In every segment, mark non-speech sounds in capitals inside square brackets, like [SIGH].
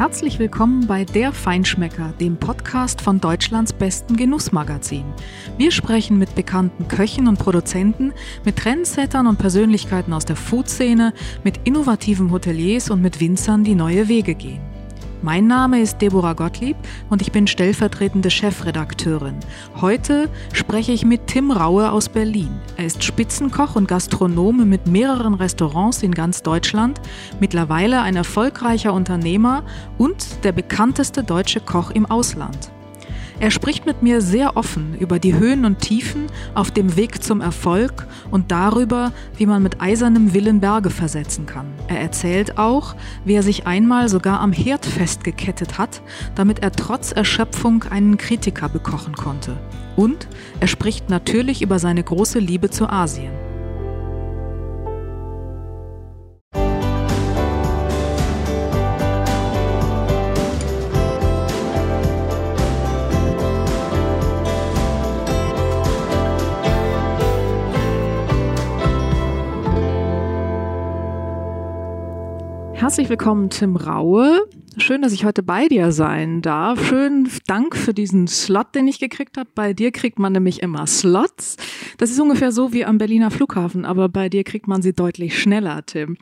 Herzlich willkommen bei Der Feinschmecker, dem Podcast von Deutschlands besten Genussmagazin. Wir sprechen mit bekannten Köchen und Produzenten, mit Trendsettern und Persönlichkeiten aus der Foodszene, mit innovativen Hoteliers und mit Winzern, die neue Wege gehen. Mein Name ist Deborah Gottlieb und ich bin stellvertretende Chefredakteurin. Heute spreche ich mit Tim Raue aus Berlin. Er ist Spitzenkoch und Gastronome mit mehreren Restaurants in ganz Deutschland, mittlerweile ein erfolgreicher Unternehmer und der bekannteste deutsche Koch im Ausland. Er spricht mit mir sehr offen über die Höhen und Tiefen auf dem Weg zum Erfolg und darüber, wie man mit eisernem Willen Berge versetzen kann. Er erzählt auch, wie er sich einmal sogar am Herd festgekettet hat, damit er trotz Erschöpfung einen Kritiker bekochen konnte. Und er spricht natürlich über seine große Liebe zu Asien. Herzlich willkommen, Tim Raue. Schön, dass ich heute bei dir sein darf. Schönen Dank für diesen Slot, den ich gekriegt habe. Bei dir kriegt man nämlich immer Slots. Das ist ungefähr so wie am Berliner Flughafen, aber bei dir kriegt man sie deutlich schneller, Tim.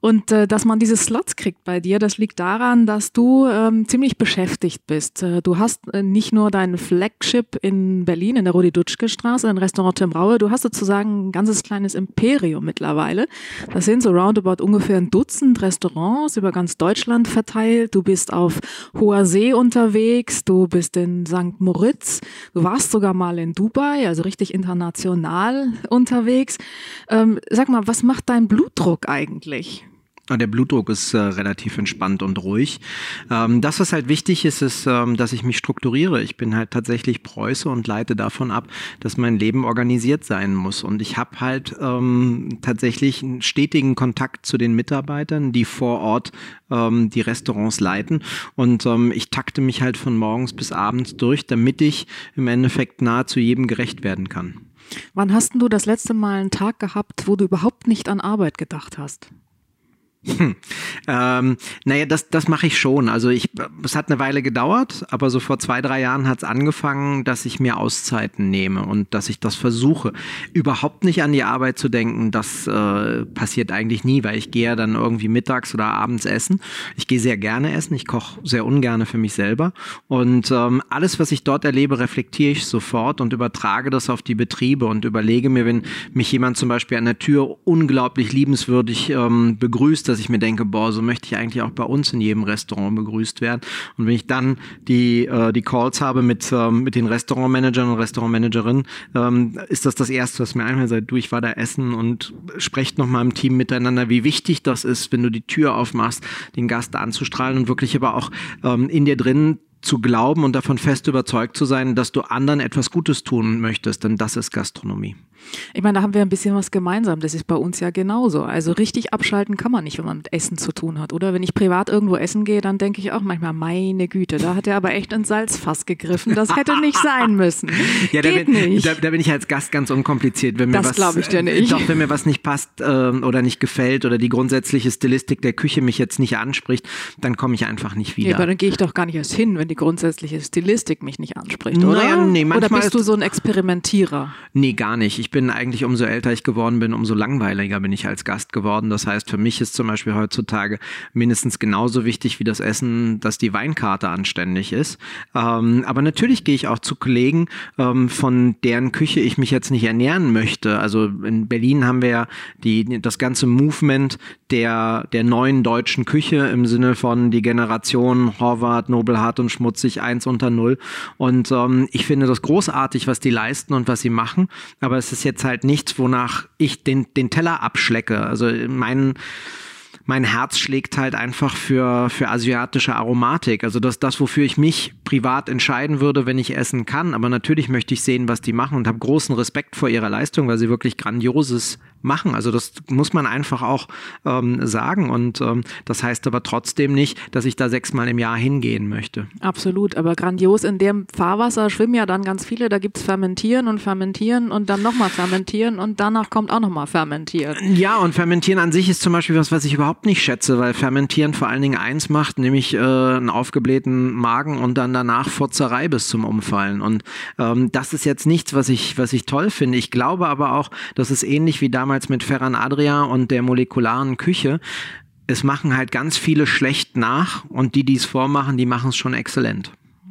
Und äh, dass man diese Slots kriegt bei dir, das liegt daran, dass du ähm, ziemlich beschäftigt bist. Äh, du hast äh, nicht nur dein Flagship in Berlin in der Rudi-Dutschke-Straße, ein Restaurant Tim Raue, du hast sozusagen ein ganzes kleines Imperium mittlerweile. Das sind so roundabout ungefähr ein Dutzend Restaurants über ganz Deutschland verteilt. Du bist auf hoher See unterwegs, du bist in St. Moritz, du warst sogar mal in Dubai, also richtig international unterwegs. Ähm, sag mal, was macht dein Blutdruck eigentlich? Der Blutdruck ist äh, relativ entspannt und ruhig. Ähm, das, was halt wichtig ist, ist, ähm, dass ich mich strukturiere. Ich bin halt tatsächlich Preuße und leite davon ab, dass mein Leben organisiert sein muss. Und ich habe halt ähm, tatsächlich einen stetigen Kontakt zu den Mitarbeitern, die vor Ort ähm, die Restaurants leiten. Und ähm, ich takte mich halt von morgens bis abends durch, damit ich im Endeffekt nahezu jedem gerecht werden kann. Wann hast du das letzte Mal einen Tag gehabt, wo du überhaupt nicht an Arbeit gedacht hast? Hm. Ähm, naja, das, das mache ich schon. Also ich, es hat eine Weile gedauert, aber so vor zwei, drei Jahren hat es angefangen, dass ich mir Auszeiten nehme und dass ich das versuche. Überhaupt nicht an die Arbeit zu denken, das äh, passiert eigentlich nie, weil ich gehe ja dann irgendwie mittags oder abends essen. Ich gehe sehr gerne essen, ich koche sehr ungerne für mich selber. Und ähm, alles, was ich dort erlebe, reflektiere ich sofort und übertrage das auf die Betriebe und überlege mir, wenn mich jemand zum Beispiel an der Tür unglaublich liebenswürdig ähm, begrüßt, dass ich mir denke, boah, so möchte ich eigentlich auch bei uns in jedem Restaurant begrüßt werden. Und wenn ich dann die, äh, die Calls habe mit, ähm, mit den Restaurantmanagern und Restaurantmanagerinnen, ähm, ist das das Erste, was mir einfällt. Seit du, ich war da essen und sprecht nochmal im Team miteinander, wie wichtig das ist, wenn du die Tür aufmachst, den Gast anzustrahlen und wirklich aber auch ähm, in dir drin zu glauben und davon fest überzeugt zu sein, dass du anderen etwas Gutes tun möchtest, denn das ist Gastronomie. Ich meine, da haben wir ein bisschen was gemeinsam. Das ist bei uns ja genauso. Also richtig abschalten kann man nicht, wenn man mit Essen zu tun hat. Oder wenn ich privat irgendwo essen gehe, dann denke ich auch manchmal, meine Güte, da hat er aber echt ins Salzfass gegriffen. Das hätte nicht sein müssen. [LAUGHS] ja, da bin, nicht. Da, da, bin ich als Gast ganz unkompliziert. Wenn mir das glaube ich dir nicht. Doch, wenn mir was nicht passt äh, oder nicht gefällt oder die grundsätzliche Stilistik der Küche mich jetzt nicht anspricht, dann komme ich einfach nicht wieder. Ja, aber dann gehe ich doch gar nicht erst hin, wenn die grundsätzliche Stilistik mich nicht anspricht, oder? Naja, nee, oder bist du so ein Experimentierer? Nee, gar nicht. Ich bin bin eigentlich, umso älter ich geworden bin, umso langweiliger bin ich als Gast geworden. Das heißt, für mich ist zum Beispiel heutzutage mindestens genauso wichtig wie das Essen, dass die Weinkarte anständig ist. Ähm, aber natürlich gehe ich auch zu Kollegen, ähm, von deren Küche ich mich jetzt nicht ernähren möchte. Also in Berlin haben wir ja die, das ganze Movement der, der neuen deutschen Küche im Sinne von die Generation Horvath, Nobelhart und Schmutzig, eins unter null. Und ähm, ich finde das großartig, was die leisten und was sie machen. Aber es ist jetzt halt nichts, wonach ich den, den Teller abschlecke. Also mein, mein Herz schlägt halt einfach für, für asiatische Aromatik. Also das, das, wofür ich mich privat entscheiden würde, wenn ich essen kann. Aber natürlich möchte ich sehen, was die machen und habe großen Respekt vor ihrer Leistung, weil sie wirklich Grandioses machen. Also das muss man einfach auch ähm, sagen. Und ähm, das heißt aber trotzdem nicht, dass ich da sechsmal im Jahr hingehen möchte. Absolut, aber grandios. In dem Fahrwasser schwimmen ja dann ganz viele. Da gibt es Fermentieren und Fermentieren und dann nochmal Fermentieren und danach kommt auch nochmal Fermentieren. Ja, und Fermentieren an sich ist zum Beispiel was, was ich überhaupt nicht schätze, weil Fermentieren vor allen Dingen eins macht, nämlich äh, einen aufgeblähten Magen und dann danach Furzerei bis zum Umfallen. Und ähm, das ist jetzt nichts, was ich, was ich toll finde. Ich glaube aber auch, dass es ähnlich wie damals mit Ferran Adria und der molekularen Küche es machen halt ganz viele schlecht nach und die, die es vormachen, die machen es schon exzellent.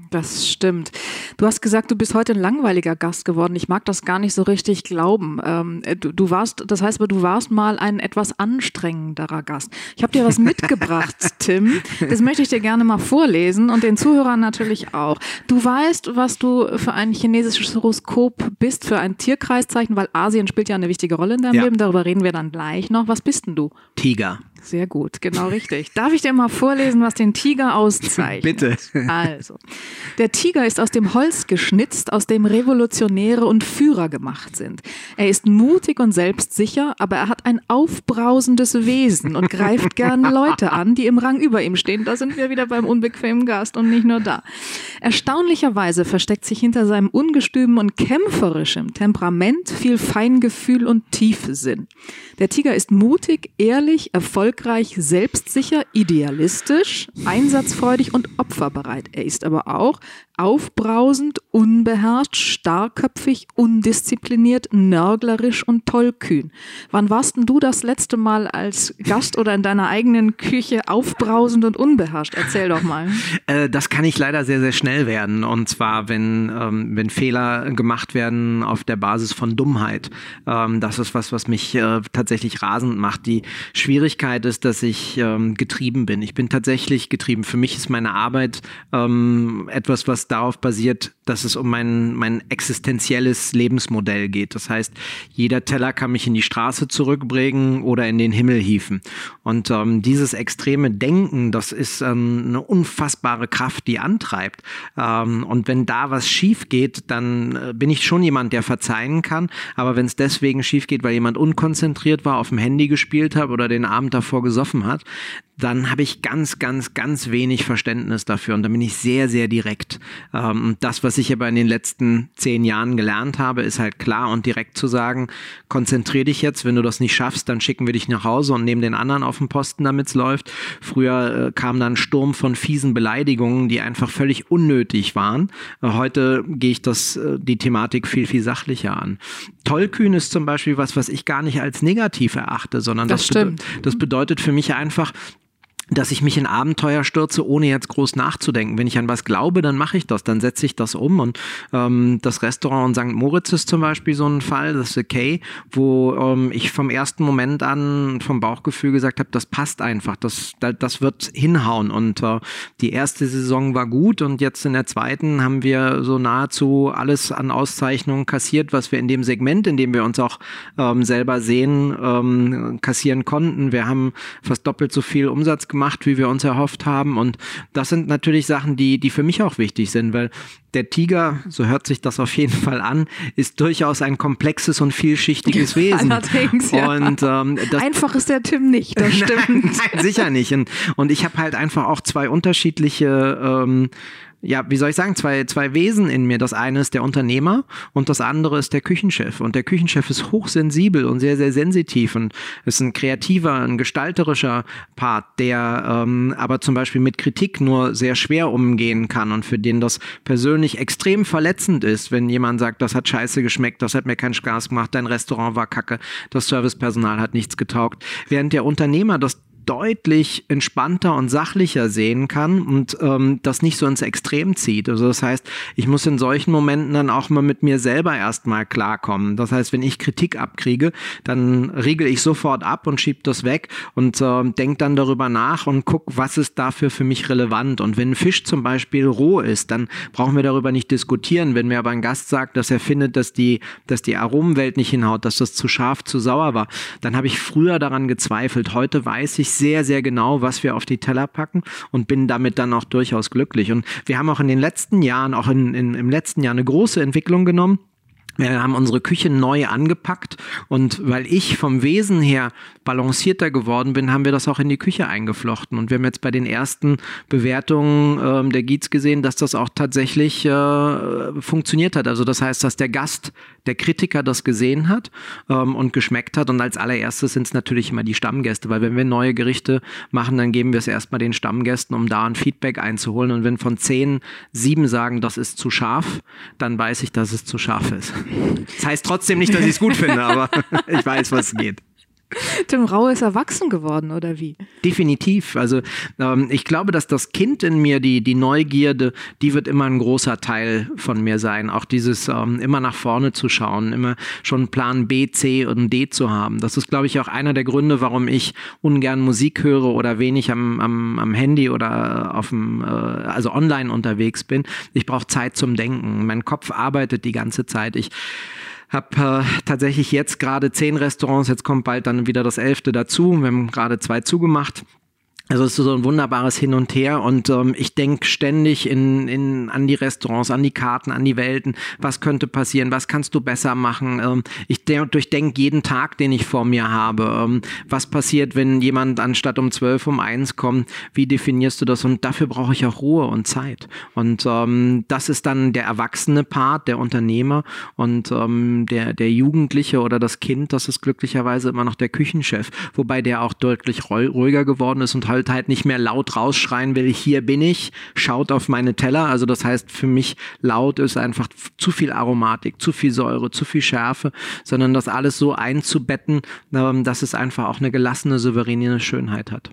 Das stimmt. Du hast gesagt, du bist heute ein langweiliger Gast geworden. Ich mag das gar nicht so richtig glauben. Ähm, du, du, warst, das heißt aber, du warst mal ein etwas anstrengenderer Gast. Ich habe dir was mitgebracht, [LAUGHS] Tim. Das möchte ich dir gerne mal vorlesen und den Zuhörern natürlich auch. Du weißt, was du für ein chinesisches Horoskop bist, für ein Tierkreiszeichen, weil Asien spielt ja eine wichtige Rolle in deinem ja. Leben. Darüber reden wir dann gleich noch. Was bist denn du? Tiger. Sehr gut, genau richtig. Darf ich dir mal vorlesen, was den Tiger auszeichnet? Bitte. Also, der Tiger ist aus dem Holz geschnitzt, aus dem Revolutionäre und Führer gemacht sind. Er ist mutig und selbstsicher, aber er hat ein aufbrausendes Wesen und greift gern Leute an, die im Rang über ihm stehen. Da sind wir wieder beim unbequemen Gast und nicht nur da. Erstaunlicherweise versteckt sich hinter seinem ungestümen und kämpferischen Temperament viel Feingefühl und Tiefsinn. Der Tiger ist mutig, ehrlich, erfolgreich, selbstsicher, idealistisch, einsatzfreudig und opferbereit. Er ist aber auch aufbrausend, unbeherrscht, starrköpfig, undiszipliniert, nörglerisch und tollkühn. Wann warst denn du das letzte Mal als Gast oder in deiner eigenen Küche aufbrausend und unbeherrscht? Erzähl doch mal. [LAUGHS] Äh, das kann ich leider sehr, sehr schnell werden. Und zwar, wenn, ähm, wenn Fehler gemacht werden auf der Basis von Dummheit. Ähm, das ist was, was mich äh, tatsächlich rasend macht. Die Schwierigkeit ist, dass ich ähm, getrieben bin. Ich bin tatsächlich getrieben. Für mich ist meine Arbeit ähm, etwas, was darauf basiert, dass es um mein, mein existenzielles Lebensmodell geht. Das heißt, jeder Teller kann mich in die Straße zurückbringen oder in den Himmel hieven. Und ähm, dieses extreme Denken, das ist ähm, eine unfassbare Kraft, die antreibt. Ähm, und wenn da was schief geht, dann äh, bin ich schon jemand, der verzeihen kann. Aber wenn es deswegen schief geht, weil jemand unkonzentriert war, auf dem Handy gespielt hat oder den Abend davor gesoffen hat, dann habe ich ganz, ganz, ganz wenig Verständnis dafür und dann bin ich sehr, sehr direkt. Ähm, das, was ich aber in den letzten zehn Jahren gelernt habe, ist halt klar und direkt zu sagen, konzentrier dich jetzt, wenn du das nicht schaffst, dann schicken wir dich nach Hause und nehmen den anderen auf den Posten, damit es läuft. Früher äh, kam dann ein Sturm von fiesen Beleidigungen, die einfach völlig unnötig waren. Äh, heute gehe ich das, äh, die Thematik viel, viel sachlicher an. Tollkühn ist zum Beispiel was, was ich gar nicht als negativ erachte, sondern das, das, bede das bedeutet für mich einfach, dass ich mich in Abenteuer stürze, ohne jetzt groß nachzudenken. Wenn ich an was glaube, dann mache ich das, dann setze ich das um. Und ähm, das Restaurant in St. Moritz ist zum Beispiel so ein Fall, das ist okay, wo ähm, ich vom ersten Moment an vom Bauchgefühl gesagt habe, das passt einfach, das, das wird hinhauen. Und äh, die erste Saison war gut und jetzt in der zweiten haben wir so nahezu alles an Auszeichnungen kassiert, was wir in dem Segment, in dem wir uns auch ähm, selber sehen, ähm, kassieren konnten. Wir haben fast doppelt so viel Umsatz gemacht gemacht, wie wir uns erhofft haben. Und das sind natürlich Sachen, die, die für mich auch wichtig sind, weil der Tiger, so hört sich das auf jeden Fall an, ist durchaus ein komplexes und vielschichtiges [LAUGHS] Wesen. Allerdings, ja. Und, ähm, Einfach ist der Tim nicht, das [LAUGHS] stimmt. nein, nein, sicher nicht. Und, und ich habe halt einfach auch zwei unterschiedliche ähm, ja, wie soll ich sagen, zwei, zwei Wesen in mir. Das eine ist der Unternehmer und das andere ist der Küchenchef. Und der Küchenchef ist hochsensibel und sehr, sehr sensitiv und ist ein kreativer, ein gestalterischer Part, der ähm, aber zum Beispiel mit Kritik nur sehr schwer umgehen kann und für den das persönlich extrem verletzend ist, wenn jemand sagt, das hat scheiße geschmeckt, das hat mir keinen Spaß gemacht, dein Restaurant war kacke, das Servicepersonal hat nichts getaugt. Während der Unternehmer das deutlich entspannter und sachlicher sehen kann und ähm, das nicht so ins Extrem zieht. Also das heißt, ich muss in solchen Momenten dann auch mal mit mir selber erstmal klarkommen. Das heißt, wenn ich Kritik abkriege, dann riegel ich sofort ab und schieb das weg und äh, denke dann darüber nach und guck, was ist dafür für mich relevant. Und wenn ein Fisch zum Beispiel roh ist, dann brauchen wir darüber nicht diskutieren. Wenn mir aber ein Gast sagt, dass er findet, dass die, dass die Aromenwelt nicht hinhaut, dass das zu scharf, zu sauer war, dann habe ich früher daran gezweifelt. Heute weiß ich sehr, sehr genau, was wir auf die Teller packen und bin damit dann auch durchaus glücklich. Und wir haben auch in den letzten Jahren, auch in, in, im letzten Jahr eine große Entwicklung genommen Wir haben unsere Küche neu angepackt und weil ich vom Wesen her balancierter geworden bin, haben wir das auch in die Küche eingeflochten. Und wir haben jetzt bei den ersten Bewertungen ähm, der Giez gesehen, dass das auch tatsächlich äh, funktioniert hat. Also das heißt, dass der Gast, der Kritiker das gesehen hat ähm, und geschmeckt hat. Und als allererstes sind es natürlich immer die Stammgäste, weil wenn wir neue Gerichte machen, dann geben wir es erstmal den Stammgästen, um da ein Feedback einzuholen. Und wenn von zehn sieben sagen, das ist zu scharf, dann weiß ich, dass es zu scharf ist. Das heißt trotzdem nicht, dass ich es gut finde, aber [LAUGHS] ich weiß, was geht. [LAUGHS] Tim Raue ist erwachsen geworden, oder wie? Definitiv. Also ähm, ich glaube, dass das Kind in mir, die, die Neugierde, die wird immer ein großer Teil von mir sein. Auch dieses ähm, immer nach vorne zu schauen, immer schon Plan B, C und D zu haben. Das ist, glaube ich, auch einer der Gründe, warum ich ungern Musik höre oder wenig am, am, am Handy oder auf dem, äh, also online unterwegs bin. Ich brauche Zeit zum Denken. Mein Kopf arbeitet die ganze Zeit. Ich habe äh, tatsächlich jetzt gerade zehn Restaurants, jetzt kommt bald dann wieder das elfte dazu. Wir haben gerade zwei zugemacht. Also es ist so ein wunderbares Hin und Her und ähm, ich denke ständig in, in, an die Restaurants, an die Karten, an die Welten. Was könnte passieren? Was kannst du besser machen? Ähm, ich durchdenke jeden Tag, den ich vor mir habe. Ähm, was passiert, wenn jemand anstatt um zwölf um eins kommt? Wie definierst du das? Und dafür brauche ich auch Ruhe und Zeit. Und ähm, das ist dann der erwachsene Part, der Unternehmer und ähm, der, der Jugendliche oder das Kind, das ist glücklicherweise immer noch der Küchenchef, wobei der auch deutlich ruhiger geworden ist und halt halt halt nicht mehr laut rausschreien will, hier bin ich, schaut auf meine Teller. Also das heißt, für mich laut ist einfach zu viel Aromatik, zu viel Säure, zu viel Schärfe, sondern das alles so einzubetten, ähm, dass es einfach auch eine gelassene, souveräne Schönheit hat.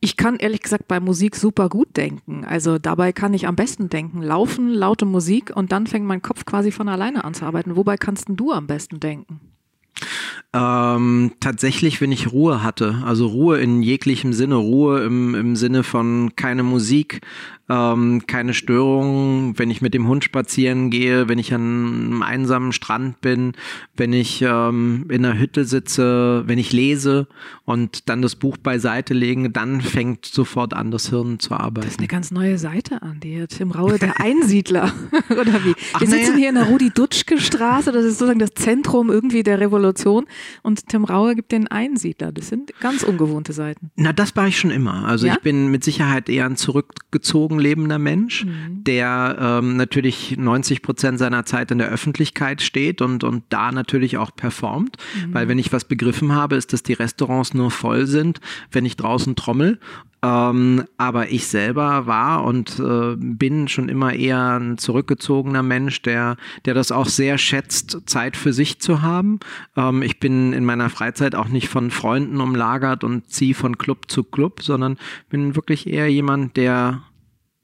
Ich kann ehrlich gesagt bei Musik super gut denken. Also dabei kann ich am besten denken. Laufen, laute Musik und dann fängt mein Kopf quasi von alleine an zu arbeiten. Wobei kannst du am besten denken? Ähm, tatsächlich, wenn ich Ruhe hatte, also Ruhe in jeglichem Sinne, Ruhe im, im Sinne von keine Musik, ähm, keine Störungen, wenn ich mit dem Hund spazieren gehe, wenn ich an einem einsamen Strand bin, wenn ich ähm, in einer Hütte sitze, wenn ich lese und dann das Buch beiseite lege, dann fängt sofort an, das Hirn zu arbeiten. Das ist eine ganz neue Seite an dir, Tim Raue, der [LAUGHS] Einsiedler, [LAUGHS] oder wie? Wir sitzen ja. hier in der Rudi-Dutschke-Straße, das ist sozusagen das Zentrum irgendwie der Revolution und Tim Raue gibt den Einsiedler. Das sind ganz ungewohnte Seiten. Na, das war ich schon immer. Also ja? ich bin mit Sicherheit eher ein zurückgezogen lebender Mensch, mhm. der ähm, natürlich 90 Prozent seiner Zeit in der Öffentlichkeit steht und, und da natürlich auch performt. Mhm. Weil wenn ich was begriffen habe, ist, dass die Restaurants nur voll sind, wenn ich draußen trommel ähm, aber ich selber war und äh, bin schon immer eher ein zurückgezogener Mensch, der, der das auch sehr schätzt, Zeit für sich zu haben. Ähm, ich bin in meiner Freizeit auch nicht von Freunden umlagert und ziehe von Club zu Club, sondern bin wirklich eher jemand, der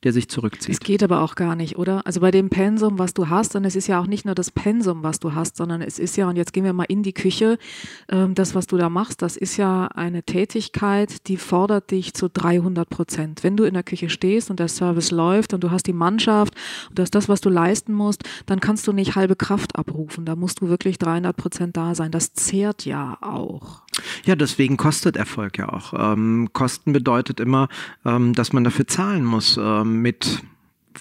der sich zurückzieht. Es geht aber auch gar nicht, oder? Also bei dem Pensum, was du hast, und es ist ja auch nicht nur das Pensum, was du hast, sondern es ist ja, und jetzt gehen wir mal in die Küche, ähm, das, was du da machst, das ist ja eine Tätigkeit, die fordert dich zu 300 Prozent. Wenn du in der Küche stehst und der Service läuft und du hast die Mannschaft und das ist das, was du leisten musst, dann kannst du nicht halbe Kraft abrufen. Da musst du wirklich 300 Prozent da sein. Das zehrt ja auch. Ja, deswegen kostet Erfolg ja auch. Ähm, Kosten bedeutet immer, ähm, dass man dafür zahlen muss ähm, mit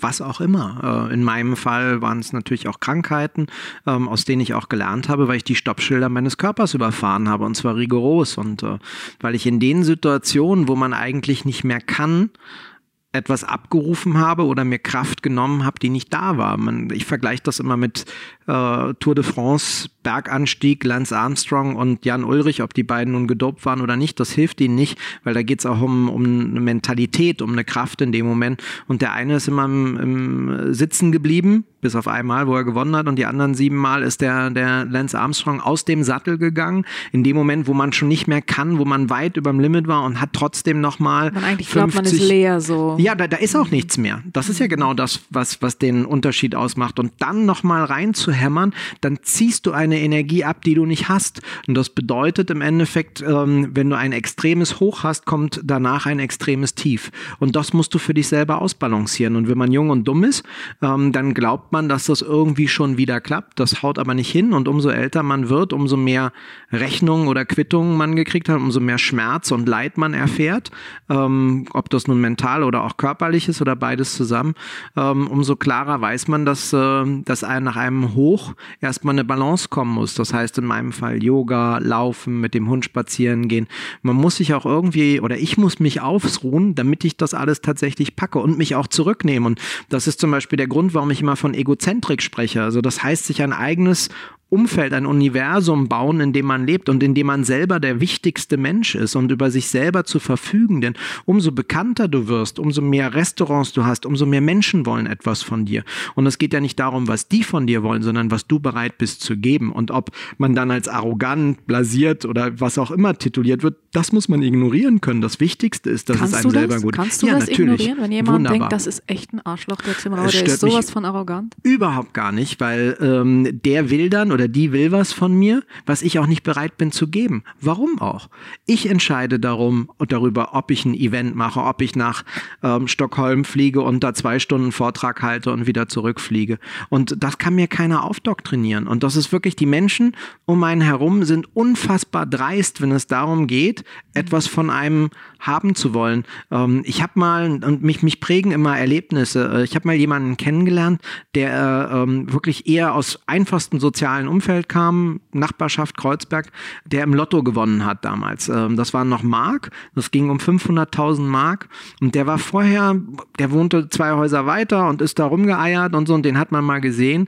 was auch immer. Äh, in meinem Fall waren es natürlich auch Krankheiten, ähm, aus denen ich auch gelernt habe, weil ich die Stoppschilder meines Körpers überfahren habe und zwar rigoros. Und äh, weil ich in den Situationen, wo man eigentlich nicht mehr kann, etwas abgerufen habe oder mir Kraft genommen habe, die nicht da war. Man, ich vergleiche das immer mit äh, Tour de France, Berganstieg, Lance Armstrong und Jan Ulrich, ob die beiden nun gedopt waren oder nicht, das hilft ihnen nicht, weil da geht es auch um, um eine Mentalität, um eine Kraft in dem Moment. Und der eine ist immer im, im Sitzen geblieben, bis auf einmal, wo er gewonnen hat, und die anderen sieben Mal ist der, der Lance Armstrong aus dem Sattel gegangen, in dem Moment, wo man schon nicht mehr kann, wo man weit über dem Limit war und hat trotzdem nochmal. Man eigentlich 50, glaubt, man ist leer so. Ja, da, da ist auch nichts mehr. Das ist ja genau das, was, was den Unterschied ausmacht. Und dann nochmal reinzuhören, hämmern, dann ziehst du eine Energie ab, die du nicht hast. Und das bedeutet im Endeffekt, ähm, wenn du ein extremes Hoch hast, kommt danach ein extremes Tief. Und das musst du für dich selber ausbalancieren. Und wenn man jung und dumm ist, ähm, dann glaubt man, dass das irgendwie schon wieder klappt. Das haut aber nicht hin. Und umso älter man wird, umso mehr Rechnungen oder Quittungen man gekriegt hat, umso mehr Schmerz und Leid man erfährt, ähm, ob das nun mental oder auch körperlich ist oder beides zusammen, ähm, umso klarer weiß man, dass, äh, dass nach einem Hoch erstmal eine Balance kommen muss. Das heißt in meinem Fall Yoga, Laufen, mit dem Hund spazieren gehen. Man muss sich auch irgendwie, oder ich muss mich ausruhen, damit ich das alles tatsächlich packe und mich auch zurücknehme. Und das ist zum Beispiel der Grund, warum ich immer von Egozentrik spreche. Also das heißt, sich ein eigenes Umfeld, ein Universum bauen, in dem man lebt und in dem man selber der wichtigste Mensch ist und über sich selber zu verfügen. Denn umso bekannter du wirst, umso mehr Restaurants du hast, umso mehr Menschen wollen etwas von dir. Und es geht ja nicht darum, was die von dir wollen, sondern was du bereit bist zu geben. Und ob man dann als arrogant, blasiert oder was auch immer tituliert wird, das muss man ignorieren können. Das Wichtigste ist, dass Kannst es einem das? selber gut Kannst du ja, das natürlich. ignorieren, wenn jemand Wunderbar. denkt, das ist echt ein Arschloch, der Zimmerer, Es der ist sowas von arrogant? Überhaupt gar nicht, weil ähm, der will dann oder die will was von mir, was ich auch nicht bereit bin zu geben. Warum auch? Ich entscheide darum und darüber, ob ich ein Event mache, ob ich nach ähm, Stockholm fliege und da zwei Stunden Vortrag halte und wieder zurückfliege. Und das kann mir keiner aufdoktrinieren. Und das ist wirklich, die Menschen um einen herum sind unfassbar dreist, wenn es darum geht, etwas von einem haben zu wollen. Ähm, ich habe mal, und mich, mich prägen immer Erlebnisse, äh, ich habe mal jemanden kennengelernt, der äh, ähm, wirklich eher aus einfachsten sozialen Umfeld kam, Nachbarschaft Kreuzberg, der im Lotto gewonnen hat damals. Ähm, das waren noch Mark, das ging um 500.000 Mark und der war vorher, der wohnte zwei Häuser weiter und ist da rumgeeiert und so und den hat man mal gesehen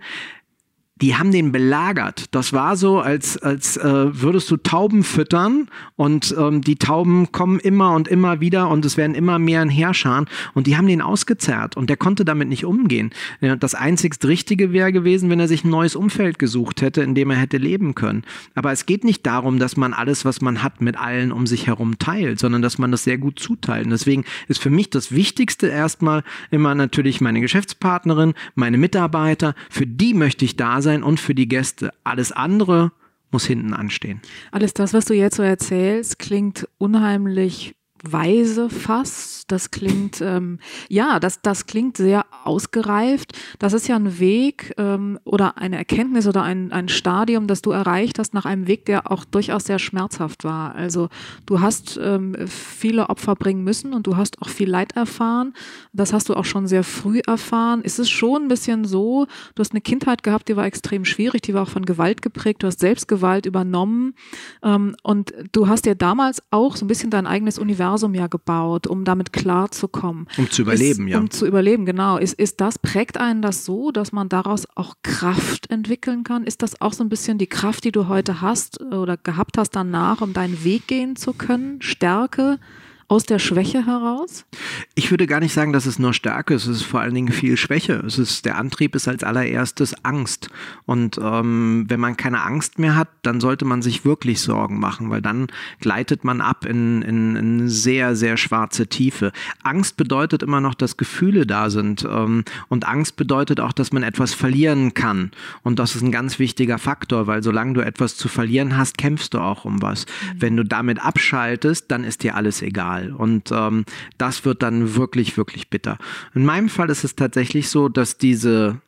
die haben den belagert. Das war so, als, als äh, würdest du Tauben füttern und ähm, die Tauben kommen immer und immer wieder und es werden immer mehr in Heerscharen und die haben den ausgezerrt und der konnte damit nicht umgehen. Das einzigst Richtige wäre gewesen, wenn er sich ein neues Umfeld gesucht hätte, in dem er hätte leben können. Aber es geht nicht darum, dass man alles, was man hat, mit allen um sich herum teilt, sondern dass man das sehr gut zuteilt. Und deswegen ist für mich das Wichtigste erstmal immer natürlich meine Geschäftspartnerin, meine Mitarbeiter, für die möchte ich da sein und für die Gäste. Alles andere muss hinten anstehen. Alles das, was du jetzt so erzählst, klingt unheimlich weise fast. Das klingt, ähm, ja, das, das klingt sehr ausgereift. Das ist ja ein Weg ähm, oder eine Erkenntnis oder ein, ein Stadium, das du erreicht hast nach einem Weg, der auch durchaus sehr schmerzhaft war. Also du hast ähm, viele Opfer bringen müssen und du hast auch viel Leid erfahren. Das hast du auch schon sehr früh erfahren. Ist es schon ein bisschen so, du hast eine Kindheit gehabt, die war extrem schwierig, die war auch von Gewalt geprägt, du hast Selbstgewalt übernommen ähm, und du hast dir damals auch so ein bisschen dein eigenes Universum ja gebaut, um damit klarzukommen. Um zu überleben, ist, ja. Um zu überleben, genau. Ist, ist das, prägt einen das so, dass man daraus auch Kraft entwickeln kann? Ist das auch so ein bisschen die Kraft, die du heute hast oder gehabt hast danach, um deinen Weg gehen zu können? Stärke? Aus der Schwäche heraus? Ich würde gar nicht sagen, dass es nur Stärke ist. Es ist vor allen Dingen viel Schwäche. Es ist, der Antrieb ist als allererstes Angst. Und ähm, wenn man keine Angst mehr hat, dann sollte man sich wirklich Sorgen machen, weil dann gleitet man ab in, in, in sehr, sehr schwarze Tiefe. Angst bedeutet immer noch, dass Gefühle da sind. Ähm, und Angst bedeutet auch, dass man etwas verlieren kann. Und das ist ein ganz wichtiger Faktor, weil solange du etwas zu verlieren hast, kämpfst du auch um was. Mhm. Wenn du damit abschaltest, dann ist dir alles egal. Und ähm, das wird dann wirklich, wirklich bitter. In meinem Fall ist es tatsächlich so, dass diese